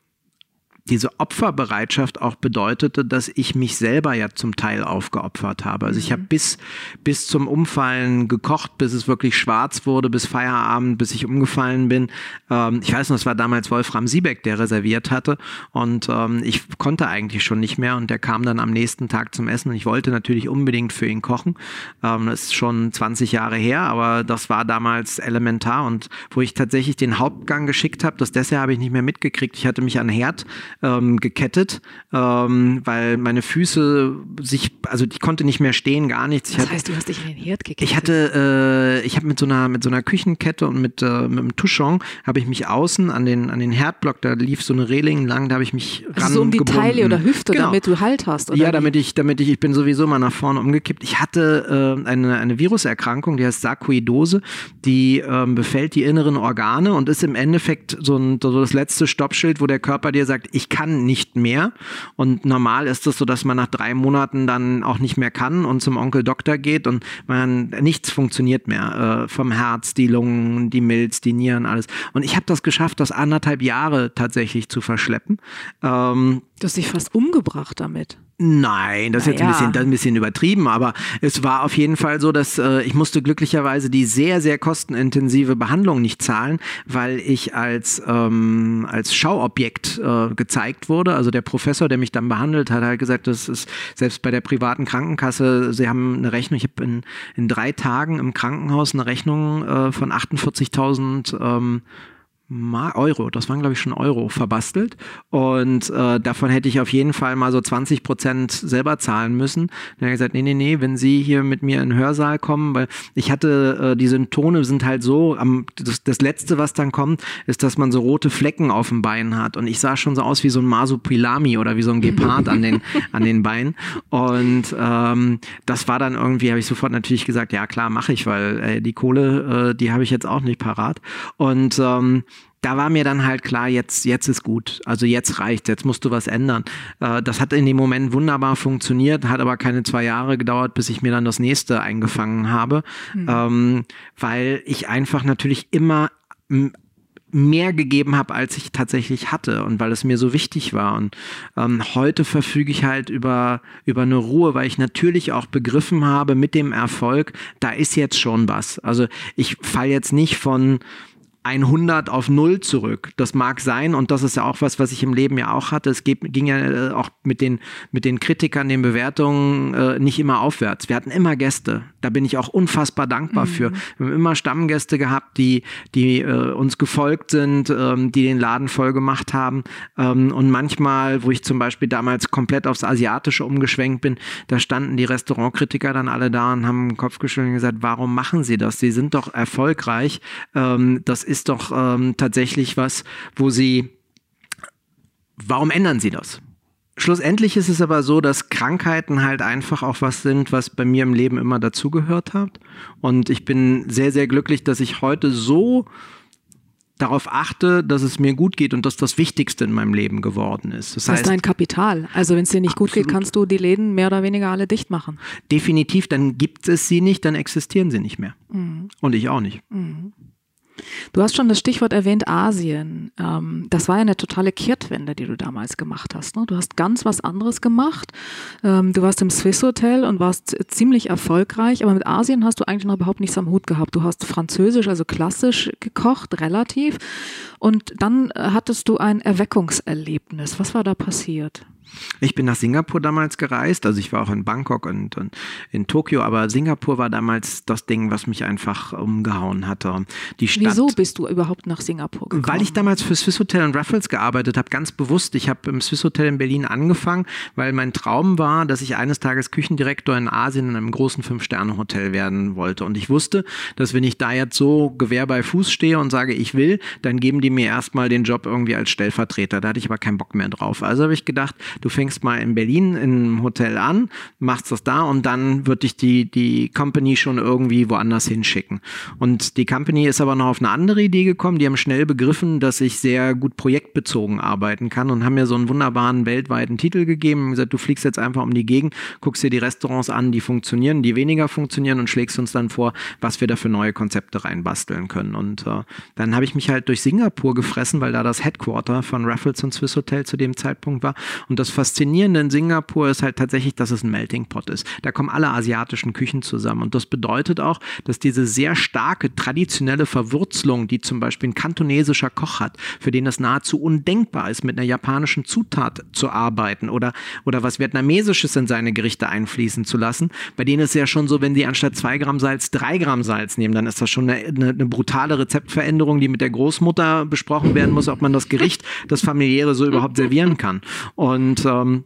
diese Opferbereitschaft auch bedeutete, dass ich mich selber ja zum Teil aufgeopfert habe. Also ich habe bis, bis zum Umfallen gekocht, bis es wirklich schwarz wurde, bis Feierabend, bis ich umgefallen bin. Ähm, ich weiß noch, es war damals Wolfram Siebeck, der reserviert hatte und ähm, ich konnte eigentlich schon nicht mehr und der kam dann am nächsten Tag zum Essen und ich wollte natürlich unbedingt für ihn kochen. Ähm, das ist schon 20 Jahre her, aber das war damals elementar und wo ich tatsächlich den Hauptgang geschickt habe, das Dessert habe ich nicht mehr mitgekriegt. Ich hatte mich an Herd ähm, gekettet, ähm, weil meine Füße sich, also ich konnte nicht mehr stehen, gar nichts. Ich das hatte, heißt, du hast dich in den Herd gekettet? ich hatte, äh, ich habe mit so einer mit so einer Küchenkette und mit, äh, mit einem Touchon habe ich mich außen an den an den Herdblock, da lief so eine Reling lang, da habe ich mich also so um die rangebunden. Taille oder Hüfte, Genau. damit du Halt hast, oder? Ja, wie? damit ich, damit ich, ich bin sowieso mal nach vorne umgekippt. Ich hatte äh, eine, eine Viruserkrankung, die heißt Sarkoidose, die ähm, befällt die inneren Organe und ist im Endeffekt so, ein, so das letzte Stoppschild, wo der Körper dir sagt, ich ich kann nicht mehr. Und normal ist es so, dass man nach drei Monaten dann auch nicht mehr kann und zum Onkel Doktor geht und man nichts funktioniert mehr. Äh, vom Herz, die Lungen, die Milz, die Nieren, alles. Und ich habe das geschafft, das anderthalb Jahre tatsächlich zu verschleppen. Ähm, du hast dich fast umgebracht damit. Nein, das ist jetzt ein bisschen, das ein bisschen übertrieben, aber es war auf jeden Fall so, dass äh, ich musste glücklicherweise die sehr, sehr kostenintensive Behandlung nicht zahlen, weil ich als, ähm, als Schauobjekt äh, gezeigt wurde. Also der Professor, der mich dann behandelt hat, hat gesagt, das ist selbst bei der privaten Krankenkasse, sie haben eine Rechnung, ich habe in, in drei Tagen im Krankenhaus eine Rechnung äh, von 48.000 ähm, Euro, das waren glaube ich schon Euro verbastelt. Und äh, davon hätte ich auf jeden Fall mal so 20 Prozent selber zahlen müssen. Dann hat er gesagt, nee, nee, nee, wenn Sie hier mit mir in den Hörsaal kommen, weil ich hatte, äh, die Symptome sind halt so, am, das, das Letzte, was dann kommt, ist, dass man so rote Flecken auf dem Bein hat. Und ich sah schon so aus wie so ein Masupilami oder wie so ein Gepard an den, [LAUGHS] an den Beinen. Und ähm, das war dann irgendwie, habe ich sofort natürlich gesagt, ja klar, mache ich, weil äh, die Kohle, äh, die habe ich jetzt auch nicht parat. Und ähm, da war mir dann halt klar, jetzt, jetzt ist gut. Also jetzt reicht, jetzt musst du was ändern. Äh, das hat in dem Moment wunderbar funktioniert, hat aber keine zwei Jahre gedauert, bis ich mir dann das nächste eingefangen habe, mhm. ähm, weil ich einfach natürlich immer mehr gegeben habe, als ich tatsächlich hatte und weil es mir so wichtig war. Und ähm, heute verfüge ich halt über, über eine Ruhe, weil ich natürlich auch begriffen habe mit dem Erfolg, da ist jetzt schon was. Also ich fall jetzt nicht von 100 auf 0 zurück. Das mag sein und das ist ja auch was, was ich im Leben ja auch hatte. Es ging ja äh, auch mit den, mit den Kritikern, den Bewertungen äh, nicht immer aufwärts. Wir hatten immer Gäste. Da bin ich auch unfassbar dankbar mhm. für. Wir haben immer Stammgäste gehabt, die, die äh, uns gefolgt sind, ähm, die den Laden voll gemacht haben. Ähm, und manchmal, wo ich zum Beispiel damals komplett aufs Asiatische umgeschwenkt bin, da standen die Restaurantkritiker dann alle da und haben den Kopf geschüttelt und gesagt, warum machen sie das? Sie sind doch erfolgreich. Ähm, das ist doch ähm, tatsächlich was, wo sie, warum ändern sie das? Schlussendlich ist es aber so, dass Krankheiten halt einfach auch was sind, was bei mir im Leben immer dazugehört hat. Und ich bin sehr, sehr glücklich, dass ich heute so darauf achte, dass es mir gut geht und dass das Wichtigste in meinem Leben geworden ist. Das, das heißt, ist dein Kapital. Also wenn es dir nicht absolut. gut geht, kannst du die Läden mehr oder weniger alle dicht machen. Definitiv, dann gibt es sie nicht, dann existieren sie nicht mehr. Mhm. Und ich auch nicht. Mhm. Du hast schon das Stichwort erwähnt, Asien. Ähm, das war ja eine totale Kehrtwende, die du damals gemacht hast. Ne? Du hast ganz was anderes gemacht. Ähm, du warst im Swiss Hotel und warst ziemlich erfolgreich, aber mit Asien hast du eigentlich noch überhaupt nichts am Hut gehabt. Du hast französisch, also klassisch gekocht, relativ. Und dann äh, hattest du ein Erweckungserlebnis. Was war da passiert? Ich bin nach Singapur damals gereist, also ich war auch in Bangkok und, und, in Tokio, aber Singapur war damals das Ding, was mich einfach umgehauen hatte. Die Stadt, Wieso bist du überhaupt nach Singapur gekommen? Weil ich damals für Swiss Hotel und Raffles gearbeitet habe, ganz bewusst. Ich habe im Swiss Hotel in Berlin angefangen, weil mein Traum war, dass ich eines Tages Küchendirektor in Asien in einem großen Fünf-Sterne-Hotel werden wollte. Und ich wusste, dass wenn ich da jetzt so Gewehr bei Fuß stehe und sage, ich will, dann geben die mir erstmal den Job irgendwie als Stellvertreter. Da hatte ich aber keinen Bock mehr drauf. Also habe ich gedacht, Du fängst mal in Berlin in einem Hotel an, machst das da und dann wird dich die, die Company schon irgendwie woanders hinschicken. Und die Company ist aber noch auf eine andere Idee gekommen. Die haben schnell begriffen, dass ich sehr gut projektbezogen arbeiten kann und haben mir so einen wunderbaren weltweiten Titel gegeben und gesagt, du fliegst jetzt einfach um die Gegend, guckst dir die Restaurants an, die funktionieren, die weniger funktionieren und schlägst uns dann vor, was wir da für neue Konzepte reinbasteln können. Und äh, dann habe ich mich halt durch Singapur gefressen, weil da das Headquarter von Raffles und Swiss Hotel zu dem Zeitpunkt war. Und das das Faszinierende in Singapur ist halt tatsächlich, dass es ein Melting Pot ist. Da kommen alle asiatischen Küchen zusammen. Und das bedeutet auch, dass diese sehr starke traditionelle Verwurzelung, die zum Beispiel ein kantonesischer Koch hat, für den es nahezu undenkbar ist, mit einer japanischen Zutat zu arbeiten oder, oder was Vietnamesisches in seine Gerichte einfließen zu lassen, bei denen ist es ja schon so, wenn die anstatt zwei Gramm Salz drei Gramm Salz nehmen, dann ist das schon eine, eine, eine brutale Rezeptveränderung, die mit der Großmutter besprochen werden muss, ob man das Gericht, das familiäre so überhaupt servieren kann. Und und ähm,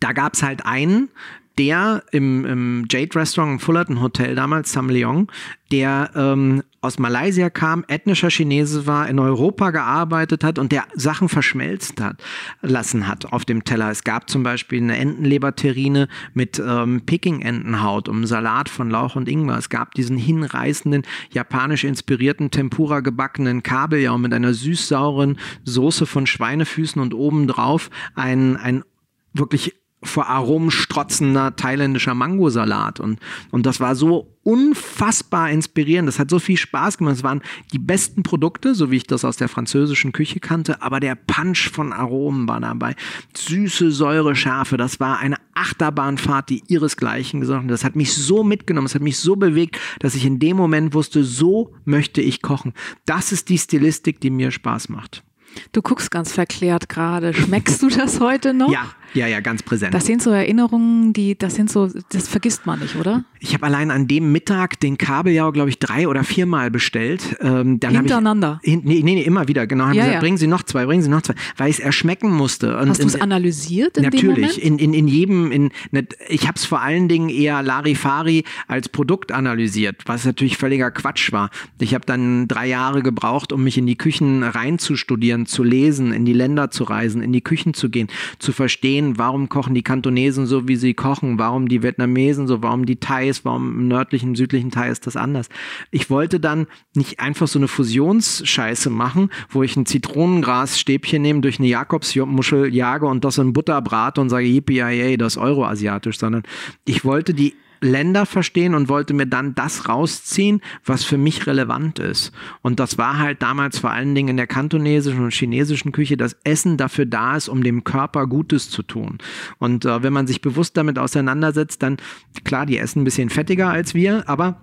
da gab es halt einen, der im, im Jade Restaurant im Fullerton Hotel damals, Sam Leong, der ähm, aus Malaysia kam, ethnischer Chinese war, in Europa gearbeitet hat und der Sachen verschmelzt hat, lassen hat auf dem Teller. Es gab zum Beispiel eine Entenleberterrine mit ähm, Peking-Entenhaut um Salat von Lauch und Ingwer. Es gab diesen hinreißenden, japanisch inspirierten Tempura gebackenen Kabeljau mit einer süß-sauren Soße von Schweinefüßen und obendrauf ein, ein wirklich vor Aromen strotzender thailändischer Mangosalat. Und, und das war so unfassbar inspirierend. Das hat so viel Spaß gemacht. Es waren die besten Produkte, so wie ich das aus der französischen Küche kannte, aber der Punch von Aromen war dabei. Süße, Säure, Schärfe. Das war eine Achterbahnfahrt, die ihresgleichen gesucht hat. Das hat mich so mitgenommen, es hat mich so bewegt, dass ich in dem Moment wusste, so möchte ich kochen. Das ist die Stilistik, die mir Spaß macht. Du guckst ganz verklärt gerade. Schmeckst du das heute noch? Ja, ja, ja, ganz präsent. Das sind so Erinnerungen, die, das sind so, das vergisst man nicht, oder? Ich habe allein an dem Mittag den Kabeljau, glaube ich, drei oder viermal bestellt. Ähm, dann Hintereinander? Ich, nee, nee, nee, immer wieder, genau. Haben ja, gesagt, ja. bringen Sie noch zwei, bringen Sie noch zwei, weil ich es erschmecken musste. Und, Hast du es analysiert in Natürlich, in, in, in jedem, in, ne, ich habe es vor allen Dingen eher Larifari als Produkt analysiert, was natürlich völliger Quatsch war. Ich habe dann drei Jahre gebraucht, um mich in die Küchen reinzustudieren, zu lesen, in die Länder zu reisen, in die Küchen zu gehen, zu verstehen, warum kochen die Kantonesen so, wie sie kochen, warum die Vietnamesen so, warum die Thais, warum im nördlichen, südlichen Teil ist das anders. Ich wollte dann nicht einfach so eine Fusionsscheiße machen, wo ich ein Zitronengrasstäbchen nehme, durch eine Jakobsmuschel jage und das in Butter brate und sage, yippie das ist euroasiatisch, sondern ich wollte die Länder verstehen und wollte mir dann das rausziehen, was für mich relevant ist. Und das war halt damals vor allen Dingen in der kantonesischen und chinesischen Küche, dass Essen dafür da ist, um dem Körper Gutes zu tun. Und äh, wenn man sich bewusst damit auseinandersetzt, dann klar, die essen ein bisschen fettiger als wir, aber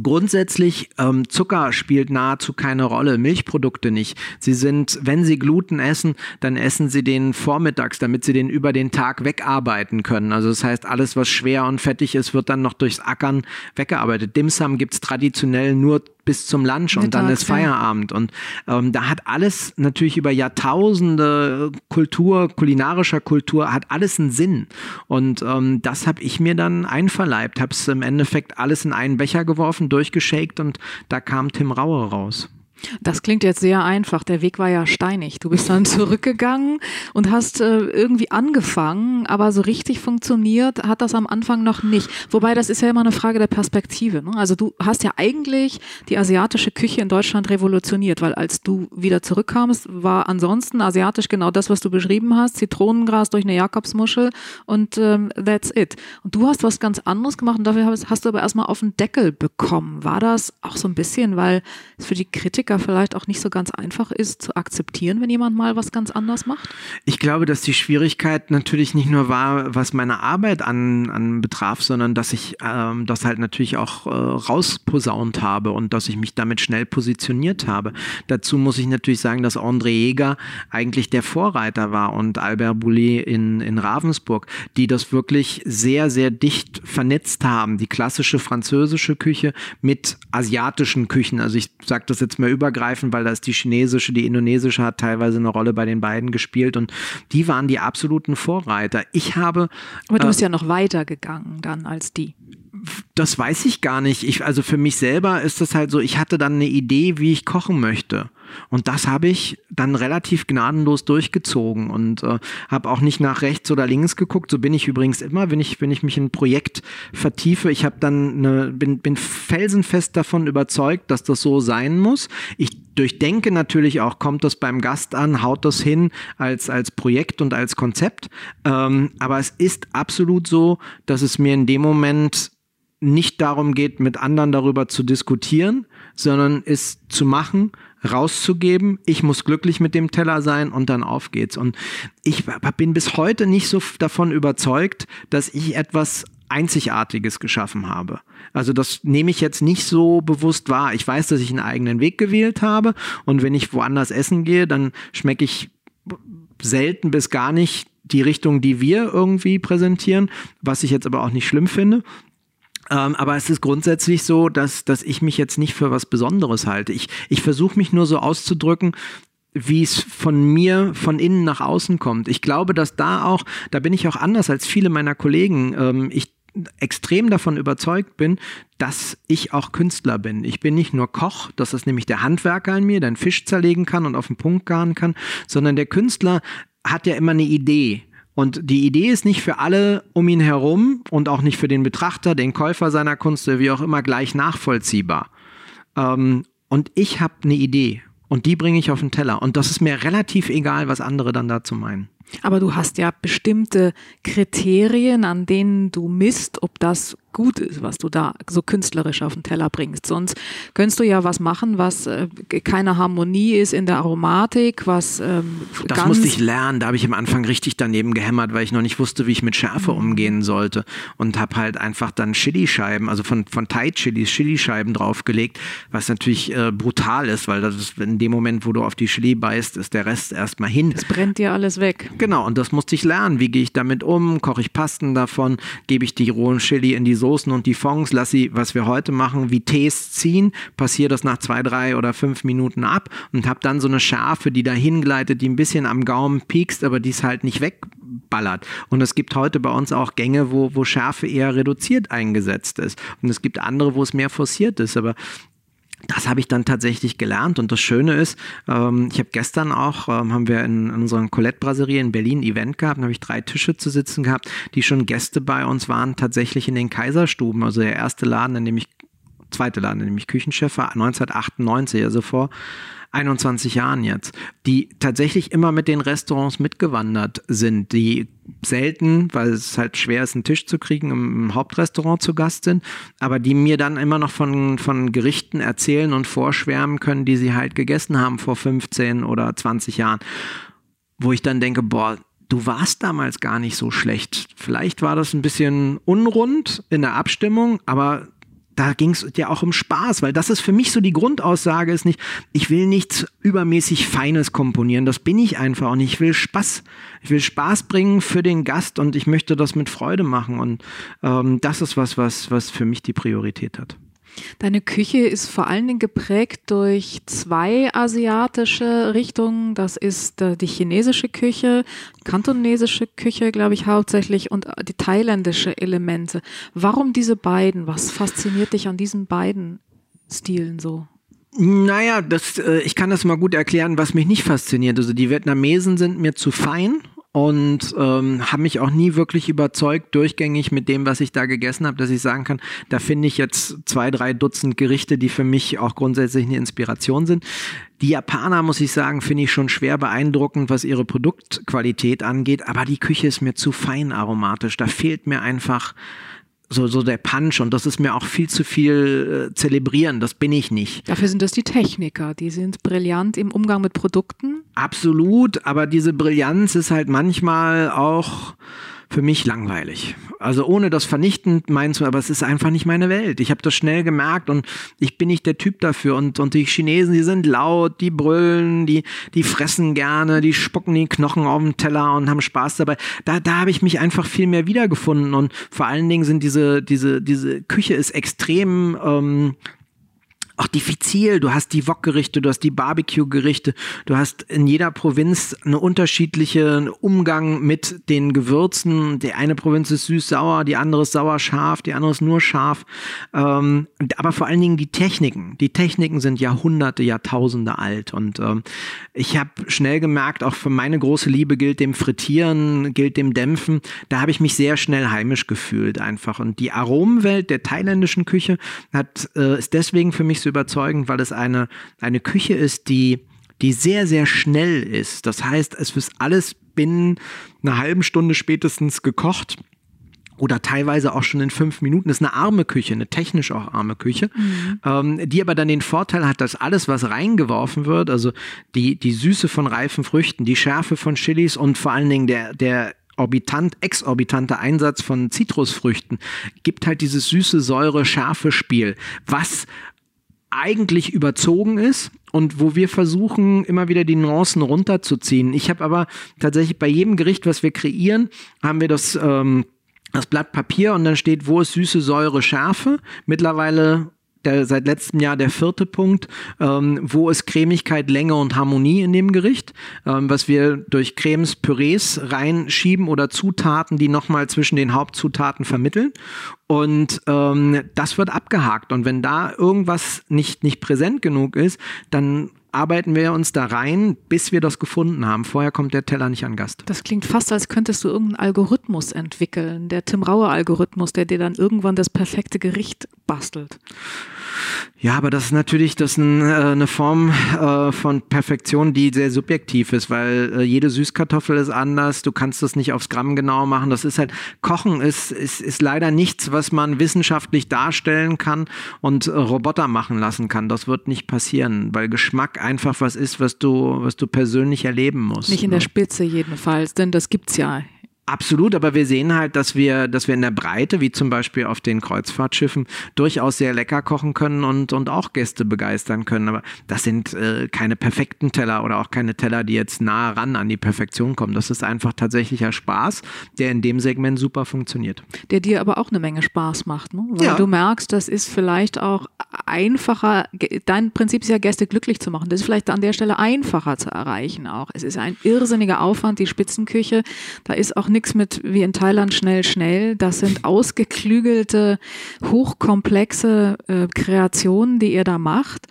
Grundsätzlich ähm, Zucker spielt nahezu keine Rolle, Milchprodukte nicht. Sie sind, wenn Sie Gluten essen, dann essen Sie den vormittags, damit Sie den über den Tag wegarbeiten können. Also das heißt, alles, was schwer und fettig ist, wird dann noch durchs Ackern weggearbeitet. Dimsum gibt's traditionell nur bis zum Lunch und dann ist Feierabend. Und ähm, da hat alles natürlich über Jahrtausende Kultur, kulinarischer Kultur, hat alles einen Sinn. Und ähm, das habe ich mir dann einverleibt, habe es im Endeffekt alles in einen Becher geworfen, durchgeschakt und da kam Tim Raue raus. Das klingt jetzt sehr einfach. Der Weg war ja steinig. Du bist dann [LAUGHS] zurückgegangen und hast äh, irgendwie angefangen, aber so richtig funktioniert hat das am Anfang noch nicht. Wobei das ist ja immer eine Frage der Perspektive. Ne? Also du hast ja eigentlich die asiatische Küche in Deutschland revolutioniert, weil als du wieder zurückkamst, war ansonsten asiatisch genau das, was du beschrieben hast: Zitronengras durch eine Jakobsmuschel und ähm, that's it. Und du hast was ganz anderes gemacht und dafür hast, hast du aber erstmal auf den Deckel bekommen. War das auch so ein bisschen, weil es für die Kritiker vielleicht auch nicht so ganz einfach ist zu akzeptieren, wenn jemand mal was ganz anders macht? Ich glaube, dass die Schwierigkeit natürlich nicht nur war, was meine Arbeit an, an betraf, sondern dass ich ähm, das halt natürlich auch äh, rausposaunt habe und dass ich mich damit schnell positioniert habe. Dazu muss ich natürlich sagen, dass André Jäger eigentlich der Vorreiter war und Albert Boulet in, in Ravensburg, die das wirklich sehr, sehr dicht vernetzt haben. Die klassische französische Küche mit asiatischen Küchen. Also ich sage das jetzt mal übergreifend, weil da ist die chinesische, die indonesische hat teilweise eine Rolle bei den beiden gespielt und die waren die absoluten Vorreiter. Ich habe. Aber du bist ja noch weiter gegangen dann als die das weiß ich gar nicht. Ich, also für mich selber ist das halt so, ich hatte dann eine Idee, wie ich kochen möchte. Und das habe ich dann relativ gnadenlos durchgezogen und äh, habe auch nicht nach rechts oder links geguckt. So bin ich übrigens immer, wenn ich, wenn ich mich in ein Projekt vertiefe. Ich habe dann eine, bin, bin felsenfest davon überzeugt, dass das so sein muss. Ich durchdenke natürlich auch, kommt das beim Gast an, haut das hin als, als Projekt und als Konzept. Ähm, aber es ist absolut so, dass es mir in dem Moment nicht darum geht, mit anderen darüber zu diskutieren, sondern es zu machen, rauszugeben. Ich muss glücklich mit dem Teller sein und dann auf geht's. Und ich bin bis heute nicht so davon überzeugt, dass ich etwas Einzigartiges geschaffen habe. Also das nehme ich jetzt nicht so bewusst wahr. Ich weiß, dass ich einen eigenen Weg gewählt habe und wenn ich woanders essen gehe, dann schmecke ich selten bis gar nicht die Richtung, die wir irgendwie präsentieren, was ich jetzt aber auch nicht schlimm finde. Ähm, aber es ist grundsätzlich so, dass, dass ich mich jetzt nicht für was Besonderes halte. Ich, ich versuche mich nur so auszudrücken, wie es von mir von innen nach außen kommt. Ich glaube, dass da auch, da bin ich auch anders als viele meiner Kollegen. Ähm, ich extrem davon überzeugt bin, dass ich auch Künstler bin. Ich bin nicht nur Koch, das ist nämlich der Handwerker in mir, der einen Fisch zerlegen kann und auf den Punkt garen kann, sondern der Künstler hat ja immer eine Idee. Und die Idee ist nicht für alle um ihn herum und auch nicht für den Betrachter, den Käufer seiner Kunst, wie auch immer, gleich nachvollziehbar. Ähm, und ich habe eine Idee und die bringe ich auf den Teller. Und das ist mir relativ egal, was andere dann dazu meinen. Aber du hast ja bestimmte Kriterien, an denen du misst, ob das gut ist, was du da so künstlerisch auf den Teller bringst. Sonst könntest du ja was machen, was äh, keine Harmonie ist in der Aromatik, was ähm, Das musste ich lernen. Da habe ich am Anfang richtig daneben gehämmert, weil ich noch nicht wusste, wie ich mit Schärfe mhm. umgehen sollte. Und habe halt einfach dann Chilischeiben, also von, von Thai-Chilis, Chilischeiben draufgelegt, was natürlich äh, brutal ist, weil das ist in dem Moment, wo du auf die Chili beißt, ist der Rest erstmal hin. Es brennt dir alles weg. Genau, und das musste ich lernen. Wie gehe ich damit um? Koche ich Pasten davon? Gebe ich die rohen Chili in die Soßen und die Fonds? Lass sie, was wir heute machen, wie Tees ziehen, passiere das nach zwei, drei oder fünf Minuten ab und habe dann so eine Schärfe, die dahin gleitet, die ein bisschen am Gaumen piekst, aber die es halt nicht wegballert. Und es gibt heute bei uns auch Gänge, wo, wo Schärfe eher reduziert eingesetzt ist. Und es gibt andere, wo es mehr forciert ist. Aber das habe ich dann tatsächlich gelernt und das Schöne ist, ähm, ich habe gestern auch, ähm, haben wir in, in unserer Colette-Brasserie in Berlin ein Event gehabt, da habe ich drei Tische zu sitzen gehabt, die schon Gäste bei uns waren, tatsächlich in den Kaiserstuben, also der erste Laden, in dem ich, zweite Laden, in dem ich Küchenchef war, 1998, also vor 21 Jahren jetzt, die tatsächlich immer mit den Restaurants mitgewandert sind, die selten, weil es halt schwer ist, einen Tisch zu kriegen, im Hauptrestaurant zu Gast sind, aber die mir dann immer noch von, von Gerichten erzählen und vorschwärmen können, die sie halt gegessen haben vor 15 oder 20 Jahren. Wo ich dann denke, boah, du warst damals gar nicht so schlecht. Vielleicht war das ein bisschen unrund in der Abstimmung, aber da ging es ja auch um Spaß, weil das ist für mich so die Grundaussage, ist nicht, ich will nichts übermäßig Feines komponieren, das bin ich einfach und ich will Spaß. Ich will Spaß bringen für den Gast und ich möchte das mit Freude machen und ähm, das ist was, was, was für mich die Priorität hat. Deine Küche ist vor allen Dingen geprägt durch zwei asiatische Richtungen. Das ist äh, die chinesische Küche, kantonesische Küche, glaube ich, hauptsächlich und äh, die thailändische Elemente. Warum diese beiden? Was fasziniert dich an diesen beiden Stilen so? Naja, das, äh, ich kann das mal gut erklären, was mich nicht fasziniert. Also die Vietnamesen sind mir zu fein und ähm, habe mich auch nie wirklich überzeugt, durchgängig mit dem, was ich da gegessen habe, dass ich sagen kann, da finde ich jetzt zwei, drei Dutzend Gerichte, die für mich auch grundsätzlich eine Inspiration sind. Die Japaner, muss ich sagen, finde ich schon schwer beeindruckend, was ihre Produktqualität angeht, aber die Küche ist mir zu fein aromatisch. Da fehlt mir einfach so, so der Punch und das ist mir auch viel zu viel äh, zelebrieren, das bin ich nicht. Dafür sind das die Techniker, die sind brillant im Umgang mit Produkten. Absolut, aber diese Brillanz ist halt manchmal auch für mich langweilig. Also ohne das vernichtend meinen zu, aber es ist einfach nicht meine Welt. Ich habe das schnell gemerkt und ich bin nicht der Typ dafür. Und, und die Chinesen, die sind laut, die brüllen, die, die fressen gerne, die spucken die Knochen auf den Teller und haben Spaß dabei. Da, da habe ich mich einfach viel mehr wiedergefunden. Und vor allen Dingen sind diese, diese, diese Küche ist extrem ähm, auch diffizil. Du hast die Wokgerichte, du hast die Barbecue-Gerichte, du hast in jeder Provinz eine unterschiedliche Umgang mit den Gewürzen. Die eine Provinz ist süß-sauer, die andere ist sauer-scharf, die andere ist nur scharf. Ähm, aber vor allen Dingen die Techniken. Die Techniken sind Jahrhunderte, Jahrtausende alt. Und ähm, ich habe schnell gemerkt, auch für meine große Liebe gilt dem Frittieren, gilt dem Dämpfen. Da habe ich mich sehr schnell heimisch gefühlt einfach. Und die Aromenwelt der thailändischen Küche hat, äh, ist deswegen für mich so überzeugend, weil es eine, eine Küche ist, die, die sehr, sehr schnell ist. Das heißt, es wird alles binnen einer halben Stunde spätestens gekocht oder teilweise auch schon in fünf Minuten. Das ist eine arme Küche, eine technisch auch arme Küche, mhm. ähm, die aber dann den Vorteil hat, dass alles, was reingeworfen wird, also die, die Süße von reifen Früchten, die Schärfe von Chilis und vor allen Dingen der, der orbitant, exorbitante Einsatz von Zitrusfrüchten gibt halt dieses süße, säure, scharfe Spiel, was eigentlich überzogen ist und wo wir versuchen, immer wieder die Nuancen runterzuziehen. Ich habe aber tatsächlich bei jedem Gericht, was wir kreieren, haben wir das, ähm, das Blatt Papier und dann steht, wo ist süße Säure, Schärfe. Mittlerweile der, seit letztem Jahr der vierte Punkt. Ähm, wo ist Cremigkeit, Länge und Harmonie in dem Gericht? Ähm, was wir durch Cremes, Pürees reinschieben oder Zutaten, die nochmal zwischen den Hauptzutaten vermitteln. Und ähm, das wird abgehakt. Und wenn da irgendwas nicht, nicht präsent genug ist, dann arbeiten wir uns da rein, bis wir das gefunden haben. Vorher kommt der Teller nicht an Gast. Das klingt fast, als könntest du irgendeinen Algorithmus entwickeln, der Tim Rauer Algorithmus, der dir dann irgendwann das perfekte Gericht bastelt. Ja, aber das ist natürlich das ist äh, eine Form äh, von Perfektion, die sehr subjektiv ist, weil äh, jede Süßkartoffel ist anders. Du kannst das nicht aufs Gramm genau machen. Das ist halt Kochen ist ist, ist leider nichts, was man wissenschaftlich darstellen kann und Roboter machen lassen kann. Das wird nicht passieren, weil Geschmack einfach was ist, was du was du persönlich erleben musst. Nicht in ne? der Spitze jedenfalls, denn das gibt's ja Absolut, aber wir sehen halt, dass wir, dass wir in der Breite, wie zum Beispiel auf den Kreuzfahrtschiffen, durchaus sehr lecker kochen können und, und auch Gäste begeistern können. Aber das sind äh, keine perfekten Teller oder auch keine Teller, die jetzt nah ran an die Perfektion kommen. Das ist einfach tatsächlicher Spaß, der in dem Segment super funktioniert. Der dir aber auch eine Menge Spaß macht, ne? Weil ja. du merkst, das ist vielleicht auch einfacher, dein Prinzip ist ja Gäste glücklich zu machen. Das ist vielleicht an der Stelle einfacher zu erreichen auch. Es ist ein irrsinniger Aufwand, die Spitzenküche. Da ist auch nichts mit wie in Thailand schnell, schnell. Das sind ausgeklügelte, hochkomplexe äh, Kreationen, die ihr da macht.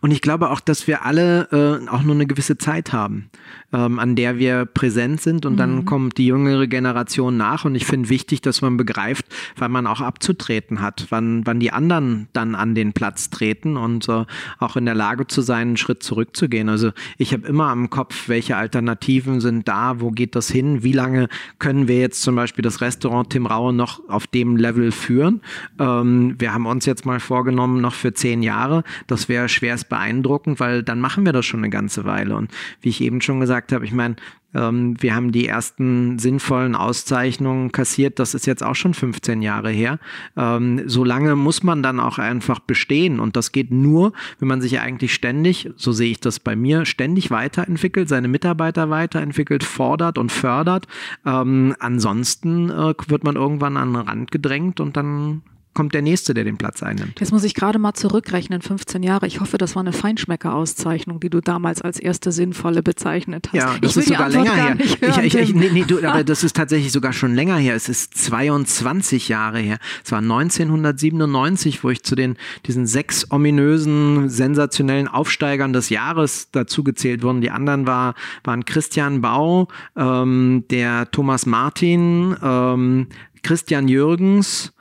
Und ich glaube auch, dass wir alle äh, auch nur eine gewisse Zeit haben, ähm, an der wir präsent sind und mhm. dann kommt die jüngere Generation nach. Und ich finde wichtig, dass man begreift, wann man auch abzutreten hat, wann, wann die anderen dann an den Platz treten und äh, auch in der Lage zu sein, einen Schritt zurückzugehen. Also ich habe immer am Kopf, welche Alternativen sind da, wo geht das hin, wie lange können wir jetzt zum Beispiel das Restaurant Tim Raue noch auf dem Level führen. Ähm, wir haben uns jetzt mal vorgenommen, noch für zehn Jahre. Das wäre schwerst beeindruckend, weil dann machen wir das schon eine ganze Weile. Und wie ich eben schon gesagt habe, ich meine, ähm, wir haben die ersten sinnvollen Auszeichnungen kassiert. Das ist jetzt auch schon 15 Jahre her. Ähm, so lange muss man dann auch einfach bestehen. Und das geht nur, wenn man sich eigentlich ständig, so sehe ich das bei mir, ständig weiterentwickelt, seine Mitarbeiter weiterentwickelt, fordert und fördert. Ähm, ansonsten äh, wird man irgendwann an den Rand gedrängt und dann kommt der Nächste, der den Platz einnimmt. Jetzt muss ich gerade mal zurückrechnen, 15 Jahre. Ich hoffe, das war eine Feinschmecker-Auszeichnung, die du damals als erste sinnvolle bezeichnet hast. Ja, das ist sogar länger her. Ich, ich, ich, nee, nee, du, aber [LAUGHS] das ist tatsächlich sogar schon länger her. Es ist 22 Jahre her. Es war 1997, wo ich zu den diesen sechs ominösen, sensationellen Aufsteigern des Jahres dazu gezählt wurden. Die anderen war, waren Christian Bau, ähm, der Thomas Martin, ähm, Christian Jürgens,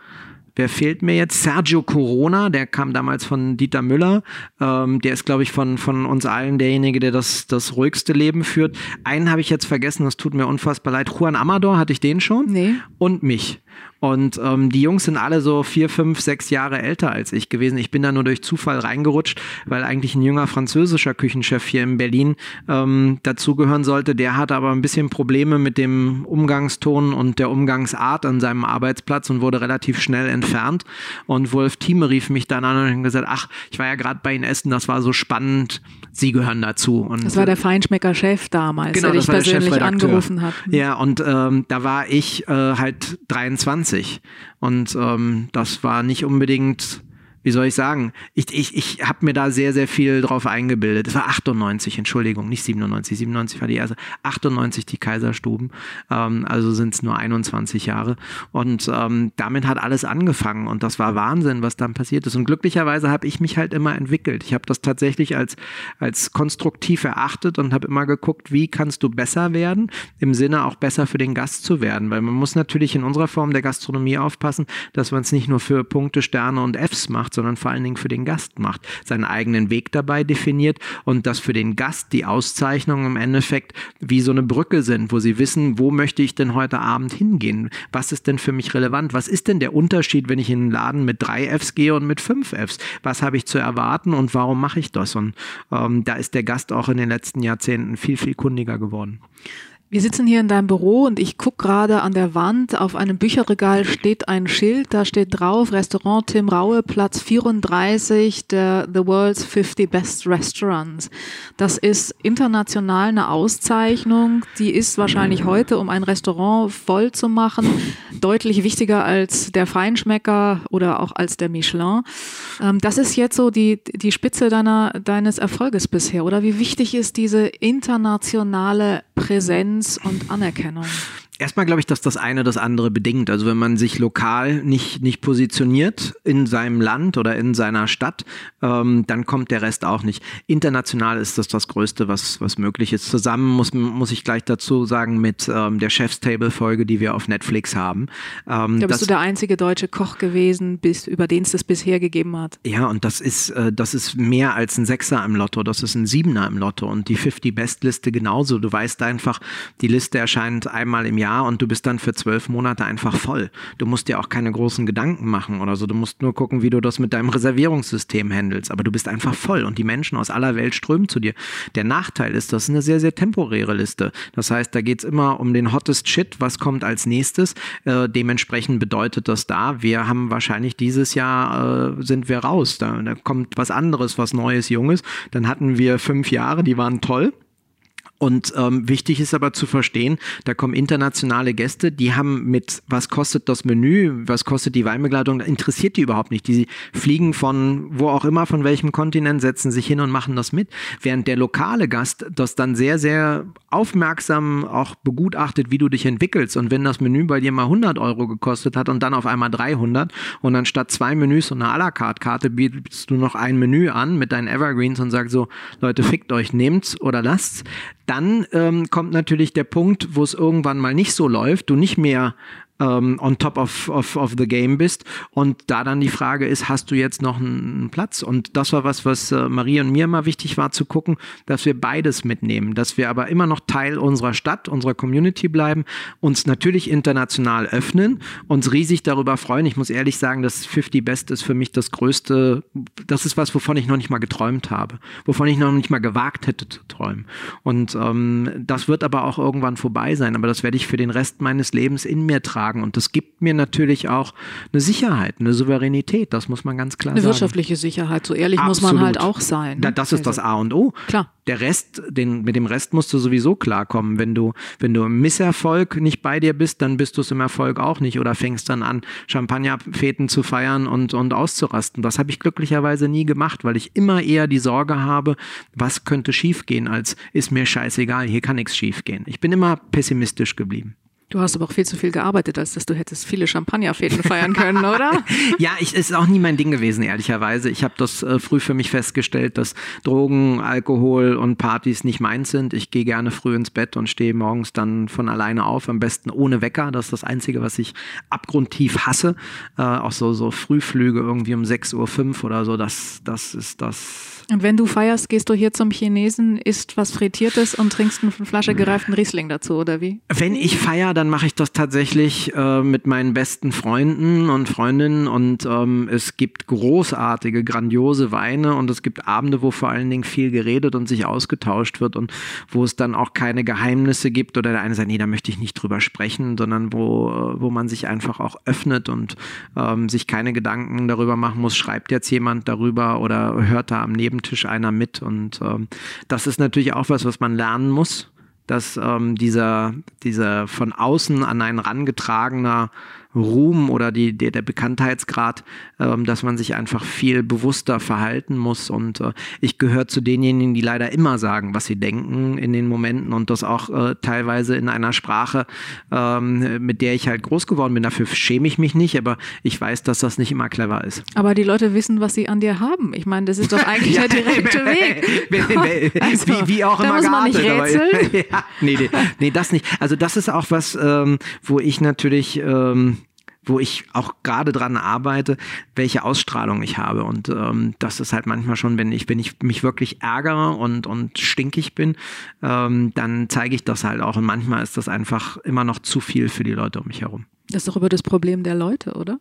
Wer fehlt mir jetzt? Sergio Corona, der kam damals von Dieter Müller. Ähm, der ist, glaube ich, von, von uns allen derjenige, der das, das ruhigste Leben führt. Einen habe ich jetzt vergessen, das tut mir unfassbar leid. Juan Amador, hatte ich den schon? Nee. Und mich. Und ähm, die Jungs sind alle so vier, fünf, sechs Jahre älter als ich gewesen. Ich bin da nur durch Zufall reingerutscht, weil eigentlich ein junger französischer Küchenchef hier in Berlin ähm, dazugehören sollte. Der hatte aber ein bisschen Probleme mit dem Umgangston und der Umgangsart an seinem Arbeitsplatz und wurde relativ schnell entfernt. Und Wolf Thieme rief mich dann an und hat gesagt, ach, ich war ja gerade bei Ihnen essen, das war so spannend, Sie gehören dazu. Und, das war der Feinschmecker-Chef damals, genau, der dich persönlich angerufen hat. Ja, und ähm, da war ich äh, halt 23 20. Und ähm, das war nicht unbedingt wie soll ich sagen, ich, ich, ich habe mir da sehr, sehr viel drauf eingebildet. Es war 98, Entschuldigung, nicht 97. 97 war die erste. 98 die Kaiserstuben. Ähm, also sind es nur 21 Jahre. Und ähm, damit hat alles angefangen. Und das war Wahnsinn, was dann passiert ist. Und glücklicherweise habe ich mich halt immer entwickelt. Ich habe das tatsächlich als, als konstruktiv erachtet und habe immer geguckt, wie kannst du besser werden, im Sinne auch besser für den Gast zu werden. Weil man muss natürlich in unserer Form der Gastronomie aufpassen, dass man es nicht nur für Punkte, Sterne und Fs macht, sondern vor allen Dingen für den Gast macht, seinen eigenen Weg dabei definiert und dass für den Gast die Auszeichnungen im Endeffekt wie so eine Brücke sind, wo sie wissen, wo möchte ich denn heute Abend hingehen? Was ist denn für mich relevant? Was ist denn der Unterschied, wenn ich in einen Laden mit drei Fs gehe und mit fünf Fs? Was habe ich zu erwarten und warum mache ich das? Und ähm, da ist der Gast auch in den letzten Jahrzehnten viel, viel kundiger geworden. Wir sitzen hier in deinem Büro und ich gucke gerade an der Wand. Auf einem Bücherregal steht ein Schild, da steht drauf Restaurant Tim Raue, Platz 34 der The World's 50 Best Restaurants. Das ist international eine Auszeichnung, die ist wahrscheinlich heute, um ein Restaurant voll zu machen, deutlich wichtiger als der Feinschmecker oder auch als der Michelin. Ähm, das ist jetzt so die, die Spitze deiner, deines Erfolges bisher, oder? Wie wichtig ist diese internationale Präsenz und Anerkennung? Erstmal glaube ich, dass das eine das andere bedingt. Also wenn man sich lokal nicht, nicht positioniert in seinem Land oder in seiner Stadt, ähm, dann kommt der Rest auch nicht. International ist das das Größte, was, was möglich ist. Zusammen muss, muss ich gleich dazu sagen mit ähm, der Chef's Table Folge, die wir auf Netflix haben. Ähm, da bist du der einzige deutsche Koch gewesen, bis, über den es das bisher gegeben hat. Ja, und das ist, äh, das ist mehr als ein Sechser im Lotto. Das ist ein Siebener im Lotto und die 50 Best Liste genauso. Du weißt einfach, die Liste erscheint einmal im Jahr Jahr und du bist dann für zwölf Monate einfach voll. Du musst dir auch keine großen Gedanken machen oder so. Du musst nur gucken, wie du das mit deinem Reservierungssystem handelst. Aber du bist einfach voll und die Menschen aus aller Welt strömen zu dir. Der Nachteil ist, das ist eine sehr, sehr temporäre Liste. Das heißt, da geht es immer um den hottest Shit, was kommt als nächstes. Äh, dementsprechend bedeutet das da, wir haben wahrscheinlich dieses Jahr äh, sind wir raus. Da, da kommt was anderes, was Neues, Junges. Dann hatten wir fünf Jahre, die waren toll. Und ähm, wichtig ist aber zu verstehen, da kommen internationale Gäste, die haben mit, was kostet das Menü, was kostet die Weinbegleitung, interessiert die überhaupt nicht. Die fliegen von wo auch immer, von welchem Kontinent, setzen sich hin und machen das mit. Während der lokale Gast das dann sehr, sehr aufmerksam auch begutachtet, wie du dich entwickelst. Und wenn das Menü bei dir mal 100 Euro gekostet hat und dann auf einmal 300 und dann statt zwei Menüs und einer à la carte Karte bietest du noch ein Menü an mit deinen Evergreens und sagst so, Leute, fickt euch, nehmt's oder lasst's dann ähm, kommt natürlich der Punkt, wo es irgendwann mal nicht so läuft, du nicht mehr ähm, on top of, of, of the game bist. Und da dann die Frage ist, hast du jetzt noch einen Platz? Und das war was, was äh, Marie und mir immer wichtig war zu gucken, dass wir beides mitnehmen, dass wir aber immer noch Teil unserer Stadt, unserer Community bleiben, uns natürlich international öffnen, uns riesig darüber freuen. Ich muss ehrlich sagen, das 50 Best ist für mich das größte, das ist was, wovon ich noch nicht mal geträumt habe, wovon ich noch nicht mal gewagt hätte zu träumen. Und ähm, das wird aber auch irgendwann vorbei sein, aber das werde ich für den Rest meines Lebens in mir tragen tragen. Und das gibt mir natürlich auch eine Sicherheit, eine Souveränität, das muss man ganz klar eine sagen. Eine wirtschaftliche Sicherheit, so ehrlich Absolut. muss man halt auch sein. Ne? Das ist das A und O. Klar. Der Rest, den, mit dem Rest musst du sowieso klarkommen. Wenn du, wenn du im Misserfolg nicht bei dir bist, dann bist du es im Erfolg auch nicht oder fängst dann an, Champagnerfeten zu feiern und, und auszurasten. Das habe ich glücklicherweise nie gemacht, weil ich immer eher die Sorge habe, was könnte schiefgehen, als ist mir scheißegal, hier kann nichts schiefgehen. Ich bin immer pessimistisch geblieben. Du hast aber auch viel zu viel gearbeitet, als dass du hättest viele Champagnerfäden feiern können, oder? [LAUGHS] ja, ich, ist auch nie mein Ding gewesen, ehrlicherweise. Ich habe das äh, früh für mich festgestellt, dass Drogen, Alkohol und Partys nicht meins sind. Ich gehe gerne früh ins Bett und stehe morgens dann von alleine auf, am besten ohne Wecker. Das ist das Einzige, was ich abgrundtief hasse. Äh, auch so, so Frühflüge irgendwie um 6.05 Uhr oder so, das, das ist das und wenn du feierst, gehst du hier zum Chinesen, isst was Frittiertes und trinkst eine Flasche gereiften Riesling dazu, oder wie? Wenn ich feiere, dann mache ich das tatsächlich äh, mit meinen besten Freunden und Freundinnen und ähm, es gibt großartige, grandiose Weine und es gibt Abende, wo vor allen Dingen viel geredet und sich ausgetauscht wird und wo es dann auch keine Geheimnisse gibt oder der eine sagt, nee, da möchte ich nicht drüber sprechen, sondern wo, äh, wo man sich einfach auch öffnet und ähm, sich keine Gedanken darüber machen muss, schreibt jetzt jemand darüber oder hört da am Neben Nebentisch einer mit. Und ähm, das ist natürlich auch was, was man lernen muss, dass ähm, dieser, dieser von außen an einen rangetragener Ruhm oder die, der, der Bekanntheitsgrad, ähm, dass man sich einfach viel bewusster verhalten muss. Und äh, ich gehöre zu denjenigen, die leider immer sagen, was sie denken in den Momenten und das auch äh, teilweise in einer Sprache, ähm, mit der ich halt groß geworden bin. Dafür schäme ich mich nicht, aber ich weiß, dass das nicht immer clever ist. Aber die Leute wissen, was sie an dir haben. Ich meine, das ist doch eigentlich [LAUGHS] ja, der direkte [LAUGHS] Weg. [LAUGHS] also, wie, wie, auch immer muss man nicht rätseln. ja, nee, nee, nee, das nicht. Also das ist auch was, ähm, wo ich natürlich ähm, wo ich auch gerade dran arbeite, welche Ausstrahlung ich habe. Und ähm, das ist halt manchmal schon, wenn ich, wenn ich mich wirklich ärgere und, und stinkig bin, ähm, dann zeige ich das halt auch. Und manchmal ist das einfach immer noch zu viel für die Leute um mich herum. Das ist doch über das Problem der Leute, oder?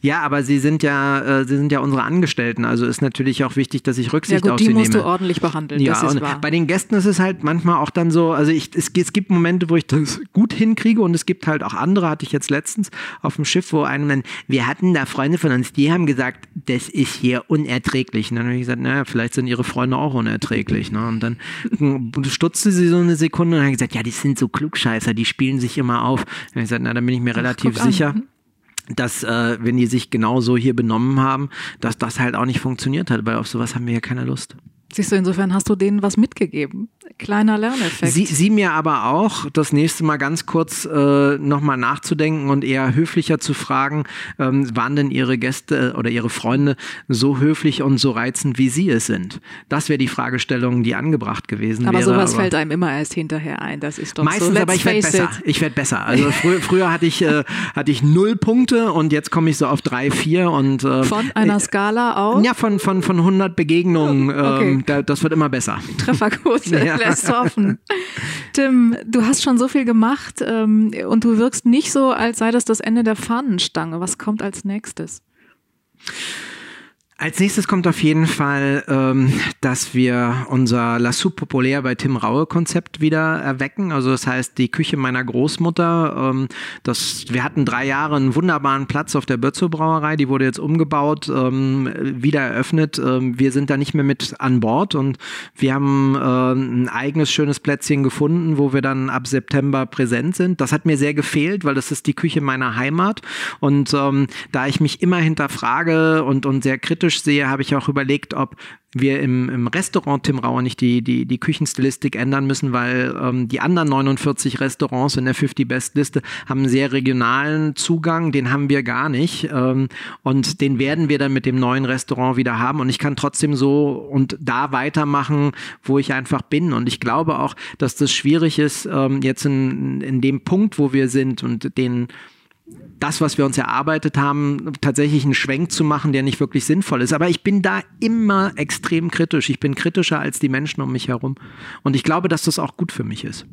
Ja, aber sie sind ja, äh, sie sind ja unsere Angestellten, also ist natürlich auch wichtig, dass ich Rücksicht ja, gut, auf die sie musst nehme. du ordentlich behandeln. Ja, das ist wahr. bei den Gästen ist es halt manchmal auch dann so, also ich, es, es gibt Momente, wo ich das gut hinkriege und es gibt halt auch andere, hatte ich jetzt letztens auf dem Schiff, wo einem dann, wir hatten da Freunde von uns, die haben gesagt, das ist hier unerträglich. Und dann habe ich gesagt, naja, vielleicht sind ihre Freunde auch unerträglich. Ne? Und dann [LAUGHS] stutzte sie so eine Sekunde und hat gesagt, ja, die sind so Klugscheißer, die spielen sich immer auf. Und dann habe ich gesagt, na, dann bin ich mir relativ guck an. Dass äh, wenn die sich genau so hier benommen haben, dass das halt auch nicht funktioniert hat, weil auf sowas haben wir ja keine Lust. Siehst du, insofern hast du denen was mitgegeben. Kleiner Lerneffekt. Sie, sie mir aber auch, das nächste Mal ganz kurz äh, nochmal nachzudenken und eher höflicher zu fragen, ähm, waren denn Ihre Gäste oder Ihre Freunde so höflich und so reizend, wie Sie es sind? Das wäre die Fragestellung, die angebracht gewesen aber wäre. sowas fällt einem immer erst hinterher ein. Das ist doch Meistens, so. Let's aber ich werde besser. Ich werde besser. Also früher, früher hatte ich äh, hatte ich null Punkte und jetzt komme ich so auf drei, vier und äh, Von einer Skala auf. ja von von von 100 Begegnungen. Okay. Ähm, da, das wird immer besser. Trefferquote [LAUGHS] Ja. [LAUGHS] lässt hoffen. [LAUGHS] Tim, du hast schon so viel gemacht ähm, und du wirkst nicht so, als sei das das Ende der Fahnenstange. Was kommt als nächstes? Als nächstes kommt auf jeden Fall, ähm, dass wir unser La Soupe Populaire bei Tim Raue Konzept wieder erwecken. Also das heißt, die Küche meiner Großmutter. Ähm, das, wir hatten drei Jahre einen wunderbaren Platz auf der Bötzow Brauerei. Die wurde jetzt umgebaut, ähm, wieder eröffnet. Ähm, wir sind da nicht mehr mit an Bord und wir haben ähm, ein eigenes schönes Plätzchen gefunden, wo wir dann ab September präsent sind. Das hat mir sehr gefehlt, weil das ist die Küche meiner Heimat. Und ähm, da ich mich immer hinterfrage und, und sehr kritisch sehe, habe ich auch überlegt, ob wir im, im Restaurant Tim Rauer nicht die, die, die Küchenstilistik ändern müssen, weil ähm, die anderen 49 Restaurants in der 50 Best Liste haben einen sehr regionalen Zugang, den haben wir gar nicht. Ähm, und den werden wir dann mit dem neuen Restaurant wieder haben. Und ich kann trotzdem so und da weitermachen, wo ich einfach bin. Und ich glaube auch, dass das schwierig ist, ähm, jetzt in, in dem Punkt, wo wir sind und den das, was wir uns erarbeitet haben, tatsächlich einen Schwenk zu machen, der nicht wirklich sinnvoll ist. Aber ich bin da immer extrem kritisch. Ich bin kritischer als die Menschen um mich herum. Und ich glaube, dass das auch gut für mich ist.